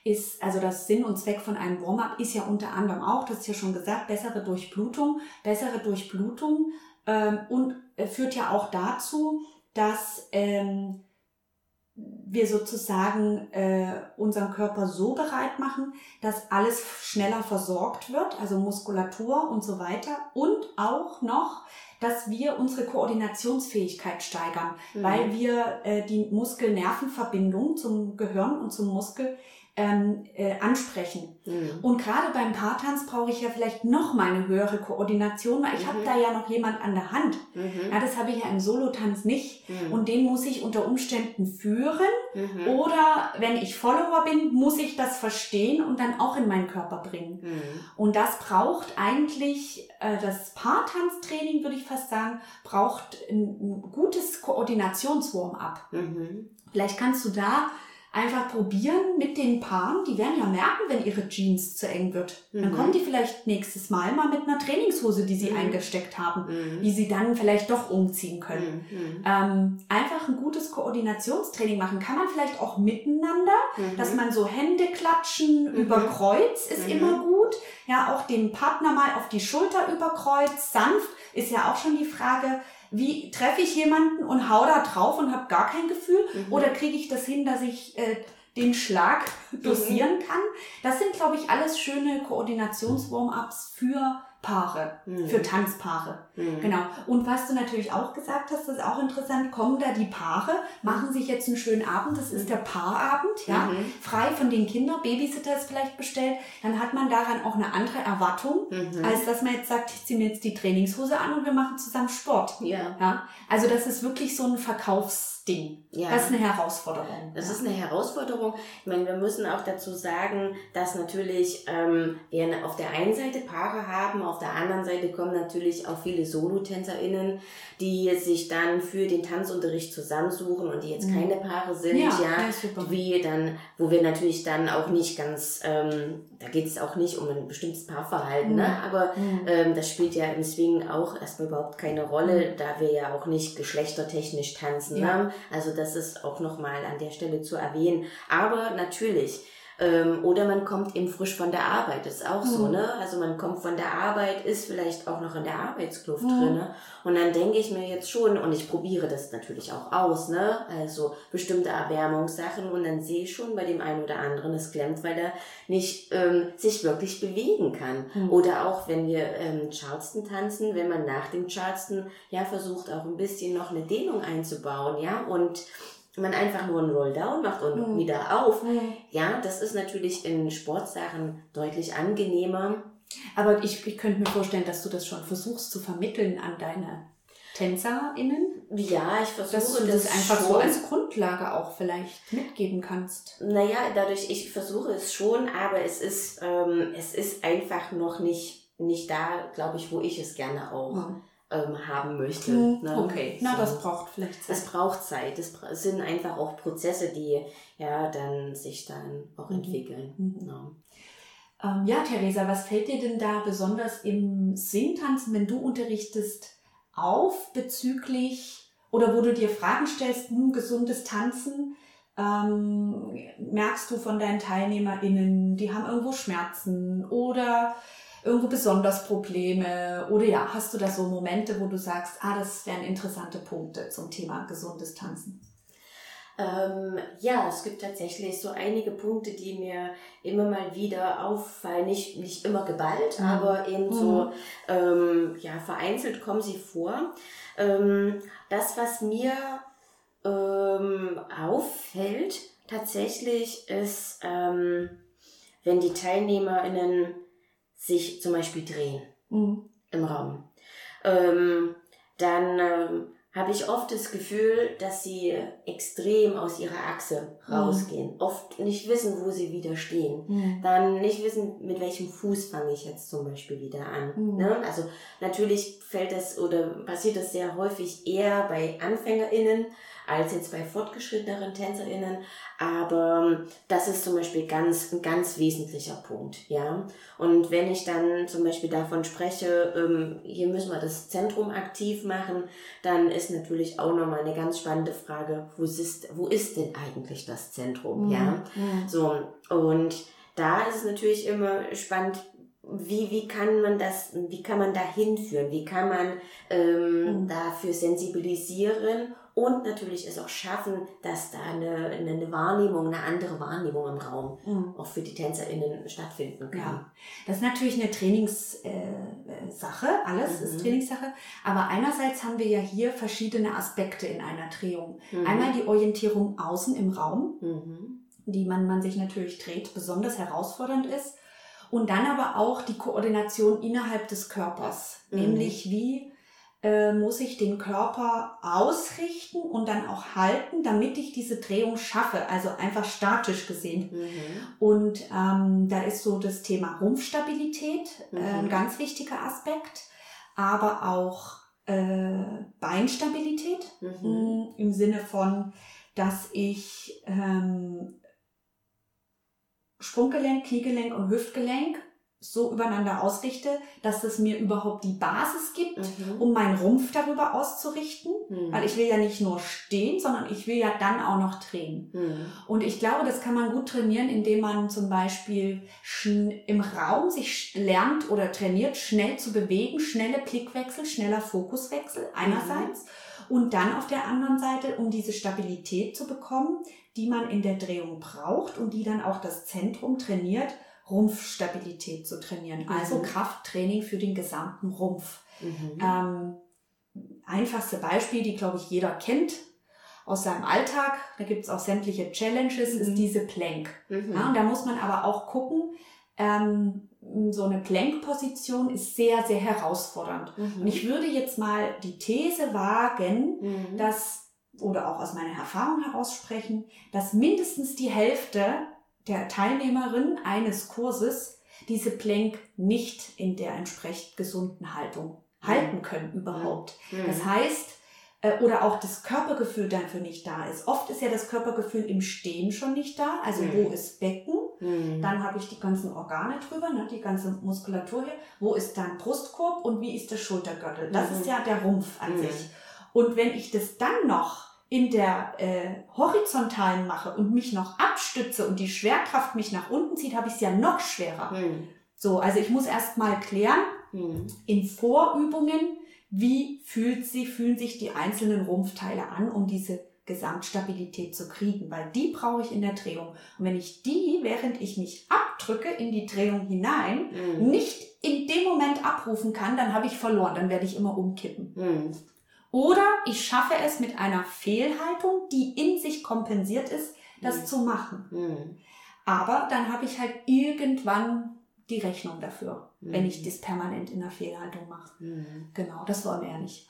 ist, also das Sinn und Zweck von einem Warm-up ist ja unter anderem auch, das ist ja schon gesagt, bessere Durchblutung, bessere Durchblutung ähm, und äh, führt ja auch dazu, dass ähm, wir sozusagen äh, unseren Körper so bereit machen, dass alles schneller versorgt wird, also Muskulatur und so weiter. Und auch noch, dass wir unsere Koordinationsfähigkeit steigern, mhm. weil wir äh, die Muskel-Nerven-Verbindung zum Gehirn und zum Muskel ähm, äh, ansprechen. Mhm. Und gerade beim Paartanz brauche ich ja vielleicht noch mal eine höhere Koordination, weil ich mhm. habe da ja noch jemand an der Hand. Mhm. Ja, das habe ich ja im Solotanz nicht. Mhm. Und den muss ich unter Umständen führen. Mhm. Oder wenn ich Follower bin, muss ich das verstehen und dann auch in meinen Körper bringen. Mhm. Und das braucht eigentlich, äh, das Paartanztraining, würde ich fast sagen, braucht ein, ein gutes Koordinationswarm-up. Vielleicht kannst du da einfach probieren mit den Paaren. Die werden ja merken, wenn ihre Jeans zu eng wird. Mhm. Dann kommen die vielleicht nächstes Mal mal mit einer Trainingshose, die sie mhm. eingesteckt haben, mhm. die sie dann vielleicht doch umziehen können. Mhm. Ähm, einfach ein gutes Koordinationstraining machen. Kann man vielleicht auch miteinander, mhm. dass man so Hände klatschen mhm. über Kreuz ist immer gut. Ja, auch den Partner mal auf die Schulter über Kreuz, sanft, ist ja auch schon die Frage, wie treffe ich jemanden und hau da drauf und habe gar kein Gefühl? Mhm. Oder kriege ich das hin, dass ich äh, den Schlag mhm. dosieren mhm. kann? Das sind, glaube ich, alles schöne Koordinationswarm-ups für Paare, mhm. für Tanzpaare. Mhm. Genau. Und was du natürlich auch gesagt hast, das ist auch interessant, kommen da die Paare, machen sich jetzt einen schönen Abend, das ist mhm. der Paarabend, ja, mhm. frei von den Kindern, Babysitter ist vielleicht bestellt, dann hat man daran auch eine andere Erwartung, mhm. als dass man jetzt sagt, ich ziehe mir jetzt die Trainingshose an und wir machen zusammen Sport. Ja. ja. Also das ist wirklich so ein Verkaufs Ding. Ja. Das ist eine Herausforderung. Das ja. ist eine Herausforderung. Ich meine, wir müssen auch dazu sagen, dass natürlich ähm, wir auf der einen Seite Paare haben, auf der anderen Seite kommen natürlich auch viele Solotänzerinnen, die sich dann für den Tanzunterricht zusammensuchen und die jetzt mhm. keine Paare sind, ja, ja wie dann, wo wir natürlich dann auch nicht ganz, ähm, da geht es auch nicht um ein bestimmtes Paarverhalten, ne? mhm. ne? aber mhm. ähm, das spielt ja im Swing auch erstmal überhaupt keine Rolle, mhm. da wir ja auch nicht geschlechtertechnisch tanzen. Ne? Also das ist auch nochmal an der Stelle zu erwähnen. Aber natürlich, ähm, oder man kommt eben frisch von der Arbeit, das ist auch mhm. so, ne? Also man kommt von der Arbeit, ist vielleicht auch noch in der Arbeitskluft mhm. drinne. Und dann denke ich mir jetzt schon, und ich probiere das natürlich auch aus, ne? Also bestimmte Erwärmungssachen und dann sehe ich schon bei dem einen oder anderen, es klemmt, weil er nicht ähm, sich wirklich bewegen kann. Mhm. Oder auch wenn wir ähm, Charleston tanzen, wenn man nach dem Charleston ja versucht auch ein bisschen noch eine Dehnung einzubauen, ja, und man einfach nur einen Rolldown macht und mhm. wieder auf. Mhm. Ja, das ist natürlich in Sportsachen deutlich angenehmer. Aber ich, ich könnte mir vorstellen, dass du das schon versuchst zu vermitteln an deine TänzerInnen? Ja, ich versuche dass du das, das einfach schon. so als Grundlage auch vielleicht mitgeben kannst. Naja, dadurch, ich versuche es schon, aber es ist, ähm, es ist einfach noch nicht, nicht da, glaube ich, wo ich es gerne auch mhm ähm, haben möchte. Mhm. Ne? Okay, na, so. das braucht vielleicht Zeit. Es braucht Zeit. Es sind einfach auch Prozesse, die ja dann sich dann auch mhm. entwickeln. Mhm. Ja. Ähm, ja, Theresa, was fällt dir denn da besonders im Singtanzen, wenn du unterrichtest, auf bezüglich oder wo du dir Fragen stellst, hm, gesundes Tanzen? Ähm, merkst du von deinen TeilnehmerInnen, die haben irgendwo Schmerzen oder irgendwo besonders Probleme? Oder ja, hast du da so Momente, wo du sagst, ah, das wären interessante Punkte zum Thema gesundes Tanzen? Ähm, ja, es gibt tatsächlich so einige Punkte, die mir immer mal wieder auffallen. Nicht, nicht immer geballt, mhm. aber eben so mhm. ähm, ja, vereinzelt kommen sie vor. Ähm, das, was mir ähm, auffällt, tatsächlich ist, ähm, wenn die TeilnehmerInnen sich zum Beispiel drehen mhm. im Raum. Ähm, dann ähm, habe ich oft das Gefühl, dass sie extrem aus ihrer Achse mhm. rausgehen. Mhm. Oft nicht wissen, wo sie wieder stehen. Mhm. Dann nicht wissen, mit welchem Fuß fange ich jetzt zum Beispiel wieder an. Mhm. Ne? Also natürlich fällt das oder passiert das sehr häufig eher bei AnfängerInnen, als jetzt bei fortgeschritteneren TänzerInnen. Aber ähm, das ist zum Beispiel ganz, ein ganz wesentlicher Punkt, ja. Und wenn ich dann zum Beispiel davon spreche, ähm, hier müssen wir das Zentrum aktiv machen, dann ist natürlich auch nochmal eine ganz spannende Frage, wo ist, wo ist denn eigentlich das Zentrum, mhm. ja? So, und da ist es natürlich immer spannend, wie, wie kann man das, wie kann man da hinführen? Wie kann man ähm, mhm. dafür sensibilisieren und natürlich es auch schaffen, dass da eine, eine Wahrnehmung, eine andere Wahrnehmung im Raum mhm. auch für die TänzerInnen stattfinden kann. Ja. Das ist natürlich eine Trainingssache, äh, alles mhm. ist Trainingssache, aber einerseits haben wir ja hier verschiedene Aspekte in einer Drehung. Mhm. Einmal die Orientierung außen im Raum, mhm. die man, man sich natürlich dreht, besonders herausfordernd ist. Und dann aber auch die Koordination innerhalb des Körpers, mhm. nämlich wie äh, muss ich den Körper ausrichten und dann auch halten, damit ich diese Drehung schaffe, also einfach statisch gesehen. Mhm. Und ähm, da ist so das Thema Rumpfstabilität mhm. äh, ein mhm. ganz wichtiger Aspekt, aber auch äh, Beinstabilität mhm. Mm, im Sinne von, dass ich ähm, Sprunggelenk, Kniegelenk und Hüftgelenk so übereinander ausrichte, dass es mir überhaupt die Basis gibt, mhm. um meinen Rumpf darüber auszurichten. Mhm. Weil ich will ja nicht nur stehen, sondern ich will ja dann auch noch drehen. Mhm. Und ich glaube, das kann man gut trainieren, indem man zum Beispiel im Raum sich lernt oder trainiert, schnell zu bewegen, schnelle Blickwechsel, schneller Fokuswechsel einerseits. Mhm. Und dann auf der anderen Seite, um diese Stabilität zu bekommen, die man in der Drehung braucht und die dann auch das Zentrum trainiert, Rumpfstabilität zu trainieren. Mhm. Also Krafttraining für den gesamten Rumpf. Mhm. Ähm, einfachste Beispiel, die glaube ich jeder kennt aus seinem Alltag, da gibt es auch sämtliche Challenges, mhm. ist diese Plank. Mhm. Ja, und da muss man aber auch gucken, ähm, so eine Plank-Position ist sehr, sehr herausfordernd. Mhm. Und ich würde jetzt mal die These wagen, dass, oder auch aus meiner Erfahrung heraus sprechen, dass mindestens die Hälfte der Teilnehmerin eines Kurses diese Plank nicht in der entsprechend gesunden Haltung halten mhm. können überhaupt. Mhm. Das heißt, äh, oder auch das Körpergefühl dafür nicht da ist. Oft ist ja das Körpergefühl im Stehen schon nicht da. Also mhm. wo ist Becken? Mhm. Dann habe ich die ganzen Organe drüber, ne, die ganze Muskulatur hier. Wo ist dann Brustkorb und wie ist der Schultergürtel? Das ist mhm. ja der Rumpf an mhm. sich. Und wenn ich das dann noch in der äh, horizontalen mache und mich noch abstütze und die Schwerkraft mich nach unten zieht, habe ich es ja noch schwerer. Hm. So, also ich muss erst mal klären hm. in Vorübungen, wie fühlt sie, fühlen sich die einzelnen Rumpfteile an, um diese Gesamtstabilität zu kriegen, weil die brauche ich in der Drehung. Und wenn ich die, während ich mich abdrücke in die Drehung hinein, hm. nicht in dem Moment abrufen kann, dann habe ich verloren, dann werde ich immer umkippen. Hm. Oder ich schaffe es mit einer Fehlhaltung, die in sich kompensiert ist, das mhm. zu machen. Mhm. Aber dann habe ich halt irgendwann die Rechnung dafür, mhm. wenn ich das permanent in der Fehlhaltung mache. Mhm. Genau, das wollen wir ja nicht.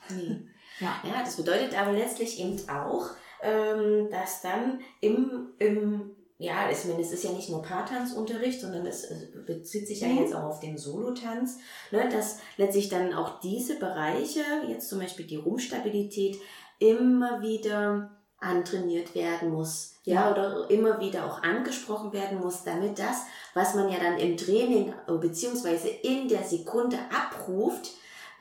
Ja. ja, das bedeutet aber letztlich eben auch, ähm, dass dann im, im ja, ich meine, es ist ja nicht nur Paartanzunterricht, sondern es bezieht sich ja mhm. jetzt auch auf den Solotanz, ne, dass letztlich dann auch diese Bereiche, jetzt zum Beispiel die Rumpfstabilität, immer wieder antrainiert werden muss, ja, ja, oder immer wieder auch angesprochen werden muss, damit das, was man ja dann im Training beziehungsweise in der Sekunde abruft,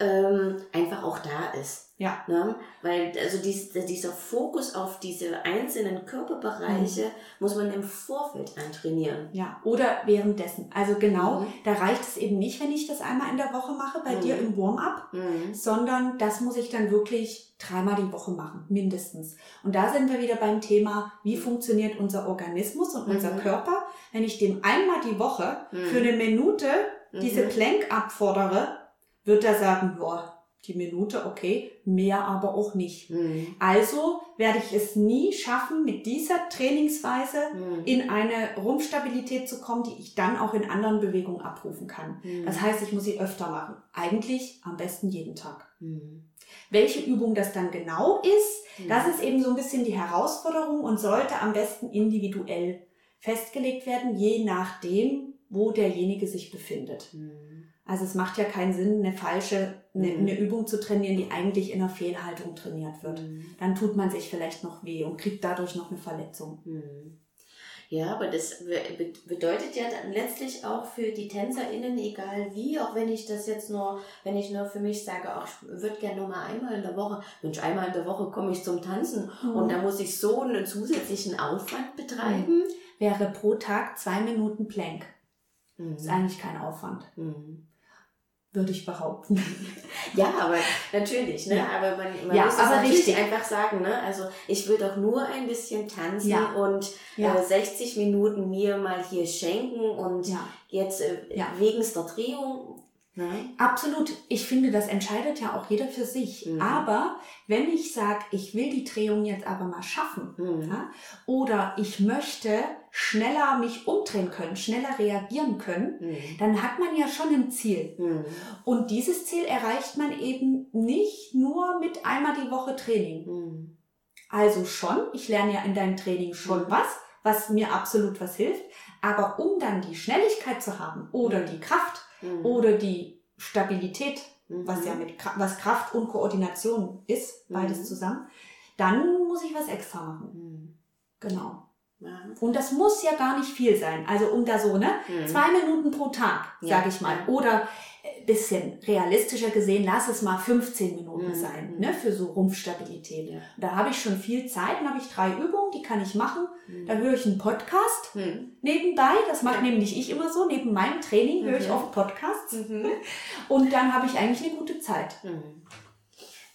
ähm, einfach auch da ist. Ja. Ne? Weil also dies, dieser Fokus auf diese einzelnen Körperbereiche mhm. muss man im Vorfeld antrainieren. Ja, oder währenddessen. Also genau, mhm. da reicht es eben nicht, wenn ich das einmal in der Woche mache, bei mhm. dir im Warm-up, mhm. sondern das muss ich dann wirklich dreimal die Woche machen, mindestens. Und da sind wir wieder beim Thema, wie funktioniert unser Organismus und unser mhm. Körper. Wenn ich dem einmal die Woche für mhm. eine Minute diese Plank abfordere, wird er sagen, boah, die Minute, okay, mehr aber auch nicht. Mhm. Also werde ich es nie schaffen, mit dieser Trainingsweise mhm. in eine Rumpfstabilität zu kommen, die ich dann auch in anderen Bewegungen abrufen kann. Mhm. Das heißt, ich muss sie öfter machen. Eigentlich am besten jeden Tag. Mhm. Welche Übung das dann genau ist, mhm. das ist eben so ein bisschen die Herausforderung und sollte am besten individuell festgelegt werden, je nachdem, wo derjenige sich befindet. Mhm. Also es macht ja keinen Sinn, eine falsche, eine, mhm. eine, Übung zu trainieren, die eigentlich in einer Fehlhaltung trainiert wird. Mhm. Dann tut man sich vielleicht noch weh und kriegt dadurch noch eine Verletzung. Mhm. Ja, aber das bedeutet ja dann letztlich auch für die TänzerInnen, egal wie, auch wenn ich das jetzt nur, wenn ich nur für mich sage, ach, ich würde gerne nur mal einmal in der Woche, Mensch, einmal in der Woche komme ich zum Tanzen mhm. und da muss ich so einen zusätzlichen Aufwand betreiben. Mhm. Wäre pro Tag zwei Minuten Plank. Mhm. Ist eigentlich kein Aufwand. Mhm würde ich behaupten. ja, aber natürlich, ne? Ja. Aber man, man ja, muss es natürlich richtig. einfach sagen, ne? Also ich will doch nur ein bisschen tanzen ja. und. Äh, 60 Minuten mir mal hier schenken und jetzt äh, wegen der Drehung Nein. Absolut. Ich finde, das entscheidet ja auch jeder für sich. Mhm. Aber wenn ich sage, ich will die Drehung jetzt aber mal schaffen, mhm. ja, oder ich möchte schneller mich umdrehen können, schneller reagieren können, mhm. dann hat man ja schon ein Ziel. Mhm. Und dieses Ziel erreicht man eben nicht nur mit einmal die Woche Training. Mhm. Also schon, ich lerne ja in deinem Training schon mhm. was, was mir absolut was hilft. Aber um dann die Schnelligkeit zu haben oder die Kraft, mhm. oder die Stabilität, mhm. was ja mit was Kraft und Koordination ist, beides mhm. zusammen, dann muss ich was extra machen. Mhm. Genau. Ja. Und das muss ja gar nicht viel sein. Also um da so, ne? Mhm. Zwei Minuten pro Tag, sage ich mal. Oder bisschen realistischer gesehen, lass es mal 15 Minuten mhm. sein, ne, für so Rumpfstabilität. Ja. Da habe ich schon viel Zeit, dann habe ich drei Übungen, die kann ich machen. Mhm. Da höre ich einen Podcast mhm. nebenbei, das mache ja. nämlich ich immer so, neben meinem Training höre ich mhm. oft Podcasts. Mhm. Und dann habe ich eigentlich eine gute Zeit.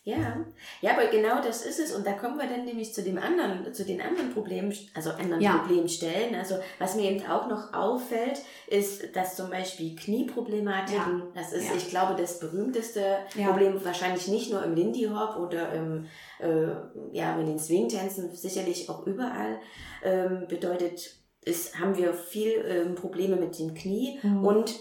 Ja, ja, aber genau das ist es. Und da kommen wir dann nämlich zu dem anderen, zu den anderen Problemen, also anderen ja. Problemstellen. Also was mir eben auch noch auffällt, ist, dass zum Beispiel Knieproblematiken, ja. das ist, ja. ich glaube, das berühmteste Problem, wahrscheinlich nicht nur im Lindy Hop oder im, äh, ja, in den Swing-Tänzen, sicherlich auch überall, ähm, bedeutet, ist, haben wir viel ähm, Probleme mit dem Knie mhm. und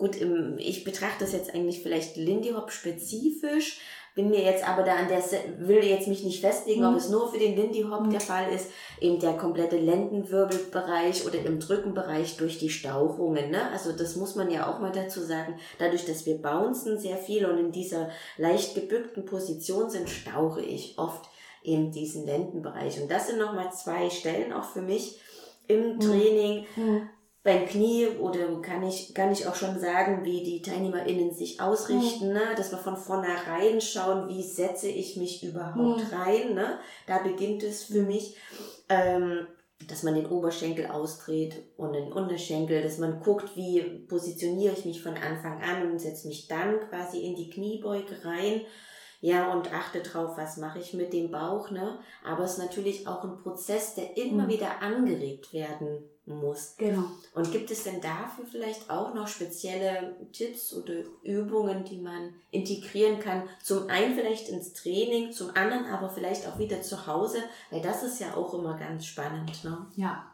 Gut, ich betrachte das jetzt eigentlich vielleicht Lindy Hop spezifisch, bin mir jetzt aber da an der, will jetzt mich nicht festlegen, mhm. ob es nur für den Lindy Hop mhm. der Fall ist, eben der komplette Lendenwirbelbereich oder im Drückenbereich durch die Stauchungen, ne? Also das muss man ja auch mal dazu sagen. Dadurch, dass wir bouncen sehr viel und in dieser leicht gebückten Position sind, stauche ich oft in diesen Lendenbereich. Und das sind nochmal zwei Stellen auch für mich im mhm. Training, mhm beim Knie oder kann ich, kann ich auch schon sagen, wie die TeilnehmerInnen sich ausrichten, mhm. ne? dass wir von vornherein schauen, wie setze ich mich überhaupt mhm. rein. Ne? Da beginnt es für mich, ähm, dass man den Oberschenkel ausdreht und den Unterschenkel, dass man guckt, wie positioniere ich mich von Anfang an und setze mich dann quasi in die Kniebeuge rein. Ja, und achte drauf, was mache ich mit dem Bauch, ne? Aber es ist natürlich auch ein Prozess, der immer mhm. wieder angeregt werden muss. Genau. Und gibt es denn dafür vielleicht auch noch spezielle Tipps oder Übungen, die man integrieren kann? Zum einen vielleicht ins Training, zum anderen aber vielleicht auch wieder zu Hause, weil das ist ja auch immer ganz spannend. Ne? Ja.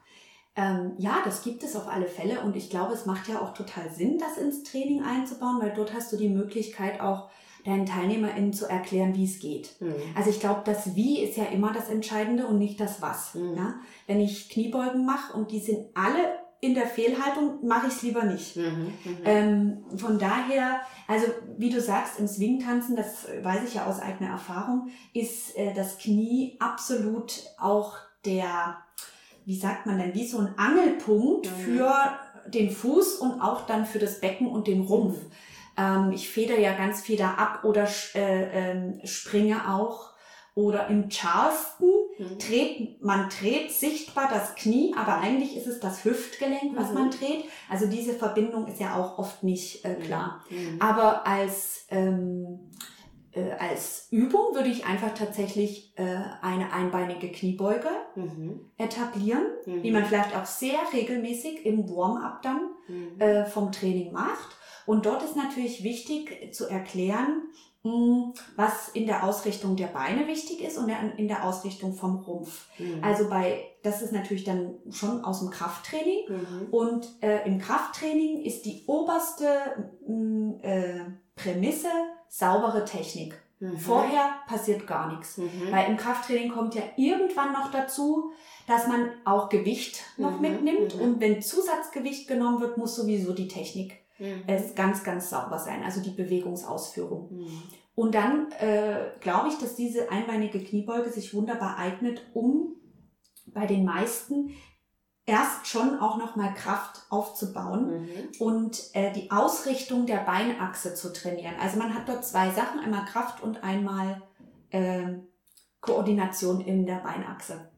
Ähm, ja, das gibt es auf alle Fälle und ich glaube, es macht ja auch total Sinn, das ins Training einzubauen, weil dort hast du die Möglichkeit auch deinen TeilnehmerInnen zu erklären, wie es geht. Mhm. Also ich glaube, das Wie ist ja immer das Entscheidende und nicht das Was. Mhm. Ja? Wenn ich Kniebeugen mache und die sind alle in der Fehlhaltung, mache ich es lieber nicht. Mhm. mhm. Ähm, von daher, also wie du sagst, im Swing-Tanzen, das weiß ich ja aus eigener Erfahrung, ist äh, das Knie absolut auch der, wie sagt man denn, wie so ein Angelpunkt mhm. für den Fuß und auch dann für das Becken und den Rumpf. Ähm, ich feder ja ganz viel da ab oder äh, äh, springe auch. Oder im Charleston mhm. dreht, man dreht sichtbar das Knie, aber eigentlich ist es das Hüftgelenk, was mhm. man dreht. Also diese Verbindung ist ja auch oft nicht äh, klar. Mhm. Aber als ähm, äh, als Übung würde ich einfach tatsächlich äh, eine einbeinige Kniebeuge mhm. etablieren, mhm. die man vielleicht auch sehr regelmäßig im Warm-up dann mhm. äh, vom Training macht. Und dort ist natürlich wichtig zu erklären, hm, was in der Ausrichtung der Beine wichtig ist und in der Ausrichtung vom Rumpf. Mhm. Also bei, das ist natürlich dann schon aus dem Krafttraining. Mhm. Und äh, im Krafttraining ist die oberste hm, äh, Prämisse saubere Technik. Mhm. Vorher passiert gar nichts. Mhm. Weil im Krafttraining kommt ja irgendwann noch dazu, dass man auch Gewicht noch mhm. mitnimmt. Mhm. Und wenn Zusatzgewicht genommen wird, muss sowieso die Technik mhm. es ganz, ganz sauber sein. Also die Bewegungsausführung. Mhm. Und dann äh, glaube ich, dass diese einbeinige Kniebeuge sich wunderbar eignet, um bei den meisten erst schon auch nochmal Kraft aufzubauen mhm. und äh, die Ausrichtung der Beinachse zu trainieren. Also man hat dort zwei Sachen, einmal Kraft und einmal äh, Koordination in der Beinachse.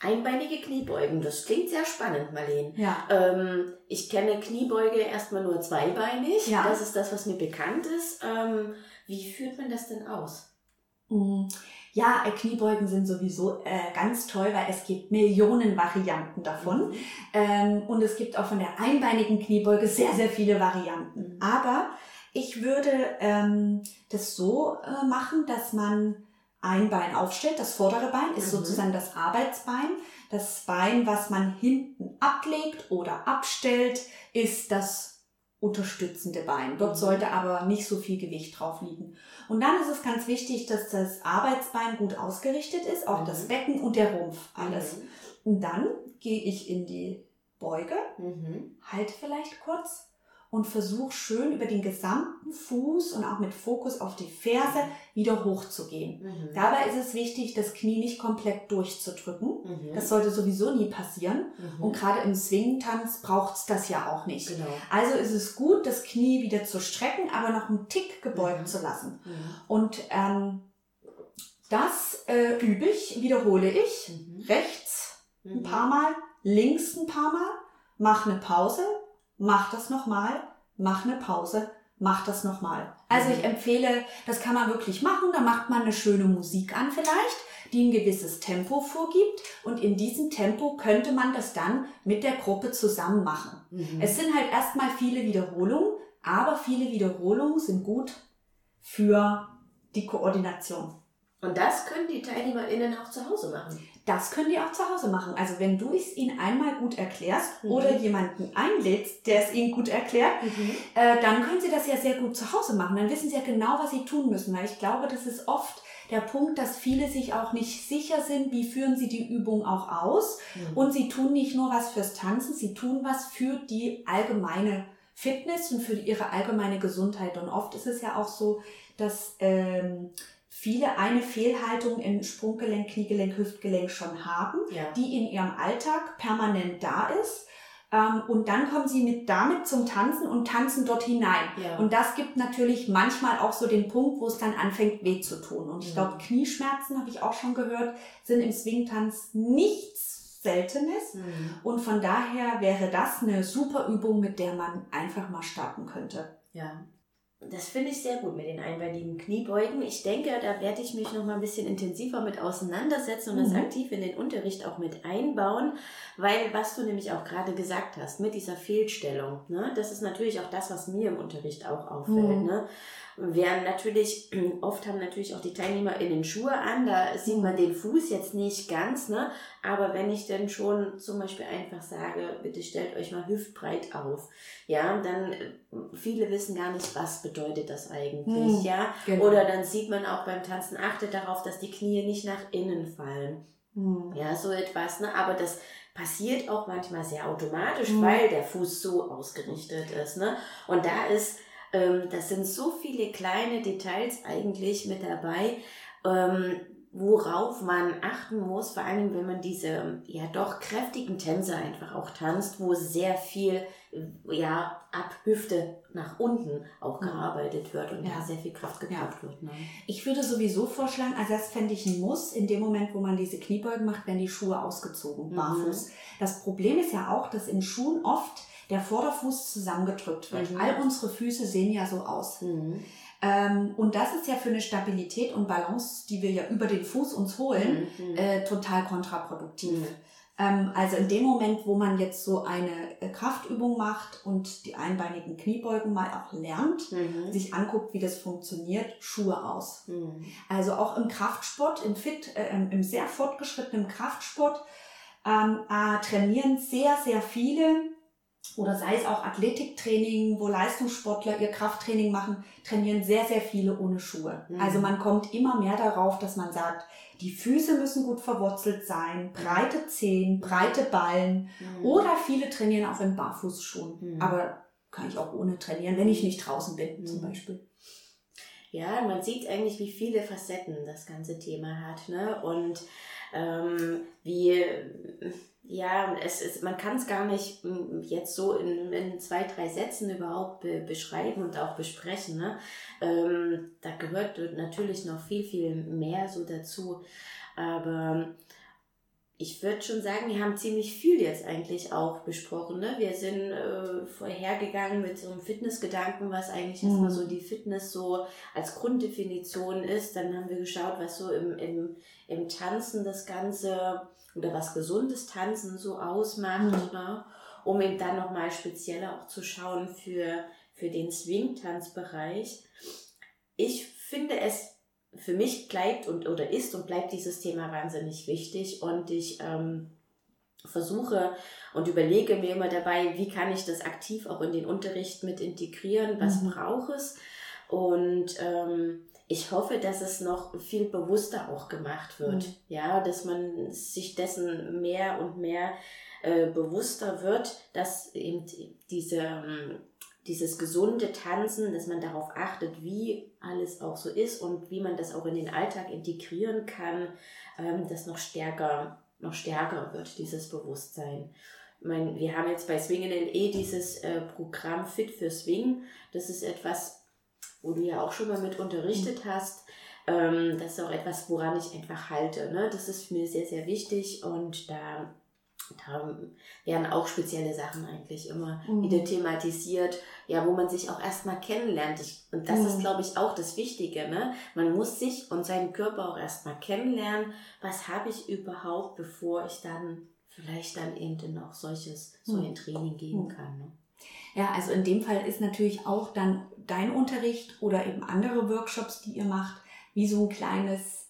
Einbeinige Kniebeugen, das klingt sehr spannend, Marlene. Ja. Ähm, ich kenne Kniebeuge erstmal nur zweibeinig. Ja. Das ist das, was mir bekannt ist. Ähm, wie führt man das denn aus? Mhm. Ja, äh, Kniebeugen sind sowieso äh, ganz toll, weil es gibt Millionen Varianten davon. Mhm. Ähm, und es gibt auch von der einbeinigen Kniebeuge sehr, sehr viele Varianten. Mhm. Aber ich würde ähm, das so äh, machen, dass man ein Bein aufstellt. Das vordere Bein ist mhm. sozusagen das Arbeitsbein. Das Bein, was man hinten ablegt oder abstellt, ist das unterstützende Bein. Dort mhm. sollte aber nicht so viel Gewicht drauf liegen. Und dann ist es ganz wichtig, dass das Arbeitsbein gut ausgerichtet ist, auch mhm. das Becken und der Rumpf, alles. Mhm. Und dann gehe ich in die Beuge, mhm. halte vielleicht kurz und versuche schön über den gesamten Fuß und auch mit Fokus auf die Ferse wieder hochzugehen. Mhm. Dabei ist es wichtig, das Knie nicht komplett durchzudrücken. Mhm. Das sollte sowieso nie passieren. Mhm. Und gerade im Swing-Tanz braucht es das ja auch nicht. Genau. Also ist es gut, das Knie wieder zu strecken, aber noch einen Tick gebeugt mhm. zu lassen. Mhm. Und ähm, das äh, übe ich, wiederhole ich mhm. rechts ein paar Mal, links ein paar Mal, mache eine Pause, mach das nochmal, mach eine Pause, mach das nochmal. Also ich mhm. empfehle, das kann man wirklich machen, da macht man eine schöne Musik an vielleicht, die ein gewisses Tempo vorgibt und in diesem Tempo könnte man das dann mit der Gruppe zusammen machen. Mhm. Es sind halt erstmal viele Wiederholungen, aber viele Wiederholungen sind gut für die Koordination. Und das können die TeilnehmerInnen auch zu Hause machen. Das können die auch zu Hause machen. Also wenn du es ihnen einmal gut erklärst mhm. oder jemanden einlädst, der es ihnen gut erklärt, mhm. äh, dann können sie das ja sehr gut zu Hause machen. Dann wissen sie ja genau, was sie tun müssen. Weil ich glaube, das ist oft der Punkt, dass viele sich auch nicht sicher sind, wie führen sie die Übung auch aus. Mhm. Und sie tun nicht nur was fürs Tanzen, sie tun was für die allgemeine Fitness und für ihre allgemeine Gesundheit. Und oft ist es ja auch so, dass ähm, viele eine Fehlhaltung im Sprunggelenk, Kniegelenk, Hüftgelenk schon haben, ja. die in ihrem Alltag permanent da ist. Ähm, und dann kommen sie mit damit zum Tanzen und tanzen dort hinein. Ja. Und das gibt natürlich manchmal auch so den Punkt, wo es dann anfängt weh zu tun. Und ich mhm. glaube, Knieschmerzen, habe ich auch schon gehört, sind im Swingtanz nichts Seltenes. Mhm. Und von daher wäre das eine super Übung, mit der man einfach mal starten könnte. Ja, das finde ich sehr gut mit den einbeinigen Kniebeugen. Ich denke, da werde ich mich noch mal ein bisschen intensiver mit auseinandersetzen und mhm. das aktiv in den Unterricht auch mit einbauen, weil was du nämlich auch gerade gesagt hast mit dieser Fehlstellung, ne, das ist natürlich auch das, was mir im Unterricht auch auffällt. Mhm. Ne? Während natürlich, oft haben natürlich auch die Teilnehmer in den Schuhe an, da sieht man den Fuß jetzt nicht ganz, ne? Aber wenn ich dann schon zum Beispiel einfach sage, bitte stellt euch mal hüftbreit auf, ja, dann äh, viele wissen gar nicht, was bedeutet das eigentlich, hm, ja? Genau. Oder dann sieht man auch beim Tanzen, achtet darauf, dass die Knie nicht nach innen fallen. Hm. Ja, so etwas, ne? Aber das passiert auch manchmal sehr automatisch, hm. weil der Fuß so ausgerichtet ist, ne? Und da ist ähm, das sind so viele kleine Details eigentlich mit dabei, ähm, worauf man achten muss, vor allem wenn man diese ja doch kräftigen Tänze einfach auch tanzt, wo sehr viel ja, ab Hüfte nach unten auch gearbeitet wird und Ja. da sehr viel Kraft gebraucht wird. Ne? Ich würde sowieso vorschlagen, also das fände ich ein Muss, in dem Moment, wo man diese Kniebeugen macht, werden die Schuhe ausgezogen, Mhm. barfuß. Das Problem ist ja auch, dass in Schuhen oft der Vorderfuß zusammengedrückt wird. Mhm. All unsere Füße sehen ja so aus. Mhm. Ähm, und das ist ja für eine Stabilität und Balance, die wir ja über den Fuß uns holen, Mhm. äh, total kontraproduktiv. Mhm. Ähm, also in dem Moment, wo man jetzt so eine äh, Kraftübung macht und die einbeinigen Kniebeugen mal auch lernt, Mhm. sich anguckt, wie das funktioniert, Schuhe aus. Mhm. Also auch im Kraftsport, im fit, äh, im- im sehr fortgeschrittenen Kraftsport ähm, äh, trainieren sehr, sehr viele oder sei es auch Athletiktraining, wo Leistungssportler ihr Krafttraining machen, trainieren sehr, sehr viele ohne Schuhe. Mhm. Also man kommt immer mehr darauf, dass man sagt, die Füße müssen gut verwurzelt sein, breite Zehen, breite Ballen Mhm. oder viele trainieren auch in Barfußschuhen. Mhm. Aber kann ich auch ohne trainieren, wenn ich nicht draußen bin zum Mhm. Beispiel. Ja, man sieht eigentlich, wie viele Facetten das ganze Thema hat, ne? Und ähm, wie, ja, es ist, man kann es gar nicht mm, jetzt so in, in zwei, drei Sätzen überhaupt be beschreiben und auch besprechen, ne? Ähm, da gehört natürlich noch viel, viel mehr so dazu. Aber ich würde schon sagen, wir haben ziemlich viel jetzt eigentlich auch besprochen. Ne? Wir sind äh, vorhergegangen mit so einem Fitnessgedanken, was eigentlich Mhm. erstmal so die Fitness so als Grunddefinition ist. Dann haben wir geschaut, was so im, im, im Tanzen das Ganze oder was gesundes Tanzen so ausmacht, Mhm. ne? um eben dann nochmal spezieller auch zu schauen für, für den Swing-Tanzbereich. Ich finde es für mich bleibt und oder ist und bleibt dieses Thema wahnsinnig wichtig und ich ähm, versuche und überlege mir immer dabei, wie kann ich das aktiv auch in den Unterricht mit integrieren, was Mhm. braucht es und ähm, ich hoffe, dass es noch viel bewusster auch gemacht wird, Mhm. ja, dass man sich dessen mehr und mehr äh, bewusster wird, dass eben diese ähm, dieses gesunde Tanzen, dass man darauf achtet, wie alles auch so ist und wie man das auch in den Alltag integrieren kann, ähm, das noch stärker, noch stärker wird, dieses Bewusstsein. Ich meine, wir haben jetzt bei Swing NLE dieses äh, Programm Fit für Swing. Das ist etwas, wo du ja auch schon mal mit unterrichtet hast. Ähm, das ist auch etwas, woran ich einfach halte. Ne? Das ist mir sehr, sehr wichtig und da da werden auch spezielle Sachen eigentlich immer Mhm. wieder thematisiert, ja, wo man sich auch erstmal kennenlernt. Ich, und das Mhm. ist, glaube ich, auch das Wichtige. Ne? Man muss sich und seinen Körper auch erstmal kennenlernen. Was habe ich überhaupt, bevor ich dann vielleicht dann eben in auch solches, so Mhm. ein Training gehen Mhm. kann. Ne? Ja, also in dem Fall ist natürlich auch dann dein Unterricht oder eben andere Workshops, die ihr macht, wie so ein kleines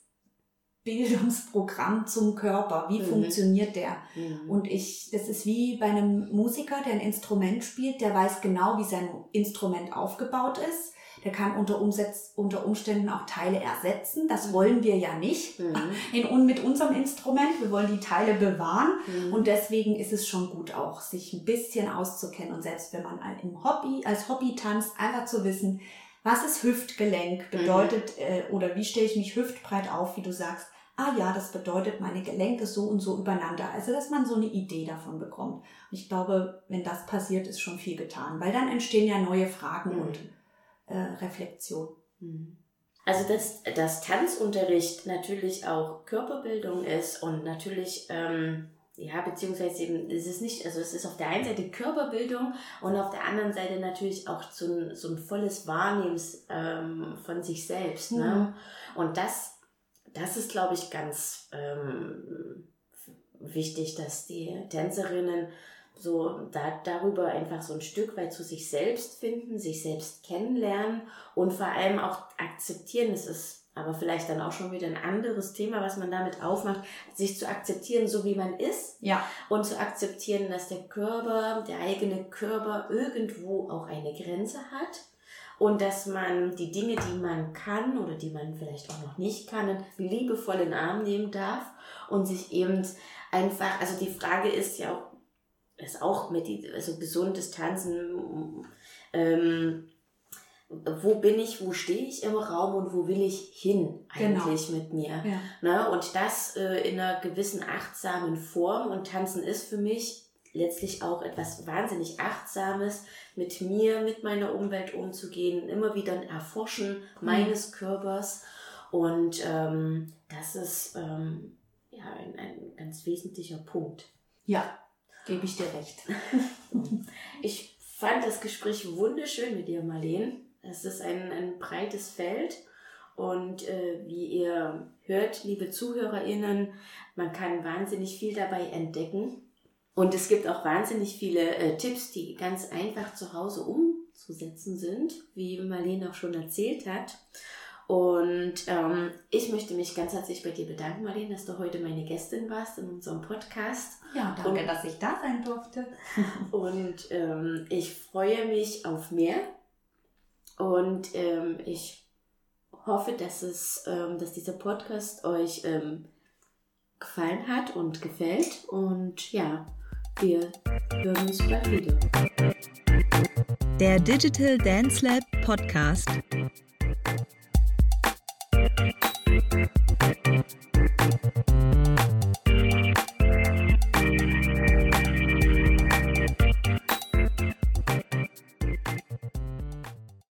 Bildungsprogramm zum Körper. Wie Mhm. funktioniert der? Mhm. Und ich, das ist wie bei einem Musiker, der ein Instrument spielt, der weiß genau, wie sein Instrument aufgebaut ist. Der kann unter, Umsetz, unter Umständen auch Teile ersetzen. Das wollen wir ja nicht Mhm. in, mit unserem Instrument. Wir wollen die Teile bewahren. Mhm. Und deswegen ist es schon gut auch, sich ein bisschen auszukennen und selbst wenn man im Hobby, als Hobby tanzt, einfach zu wissen, was ist Hüftgelenk bedeutet äh, oder wie stelle ich mich hüftbreit auf, wie du sagst. Ah ja, das bedeutet meine Gelenke so und so übereinander. Also, dass man so eine Idee davon bekommt. Und ich glaube, wenn das passiert, ist schon viel getan, weil dann entstehen ja neue Fragen Mhm. und äh, Reflexion. Mhm. Also dass, dass Tanzunterricht natürlich auch Körperbildung ist und natürlich, ähm, ja, beziehungsweise eben, es ist nicht, also es ist auf der einen Seite Körperbildung und auf der anderen Seite natürlich auch so ein, so ein volles Wahrnehmens ähm, von sich selbst. Ne? Und das, das ist, glaube ich, ganz ähm, wichtig, dass die Tänzerinnen so da, darüber einfach so ein Stück weit zu sich selbst finden, sich selbst kennenlernen und vor allem auch akzeptieren. Es ist aber vielleicht dann auch schon wieder ein anderes Thema, was man damit aufmacht, sich zu akzeptieren, so wie man ist Ja. und zu akzeptieren, dass der Körper, der eigene Körper irgendwo auch eine Grenze hat und dass man die Dinge, die man kann oder die man vielleicht auch noch nicht kann, liebevoll in den Arm nehmen darf und sich eben einfach, also die Frage ist ja auch, ist auch mit die, also gesundes Tanzen, ähm, wo bin ich, wo stehe ich im Raum und wo will ich hin eigentlich mit mir? ja. Ne? Und das äh, in einer gewissen achtsamen Form. Und Tanzen ist für mich letztlich auch etwas wahnsinnig Achtsames, mit mir, mit meiner Umwelt umzugehen, immer wieder ein Erforschen mhm. meines Körpers. Und ähm, das ist ähm, ja ein, ein ganz wesentlicher Punkt. Ja, gebe ich dir recht. ich fand das Gespräch wunderschön mit dir, Marleen. Es ist ein, ein breites Feld und äh, wie ihr hört, liebe ZuhörerInnen, man kann wahnsinnig viel dabei entdecken. Und es gibt auch wahnsinnig viele äh, Tipps, die ganz einfach zu Hause umzusetzen sind, wie Marlene auch schon erzählt hat. Und ähm, ich möchte mich ganz herzlich bei dir bedanken, Marlene, dass du heute meine Gästin warst in unserem Podcast. Ja, danke, und, dass ich da sein durfte. und ähm, ich freue mich auf mehr. Und ähm, ich hoffe, dass es, ähm, dass dieser Podcast euch ähm, gefallen hat und gefällt. Und ja, wir hören uns bald wieder. Der Digital Dance Lab Podcast.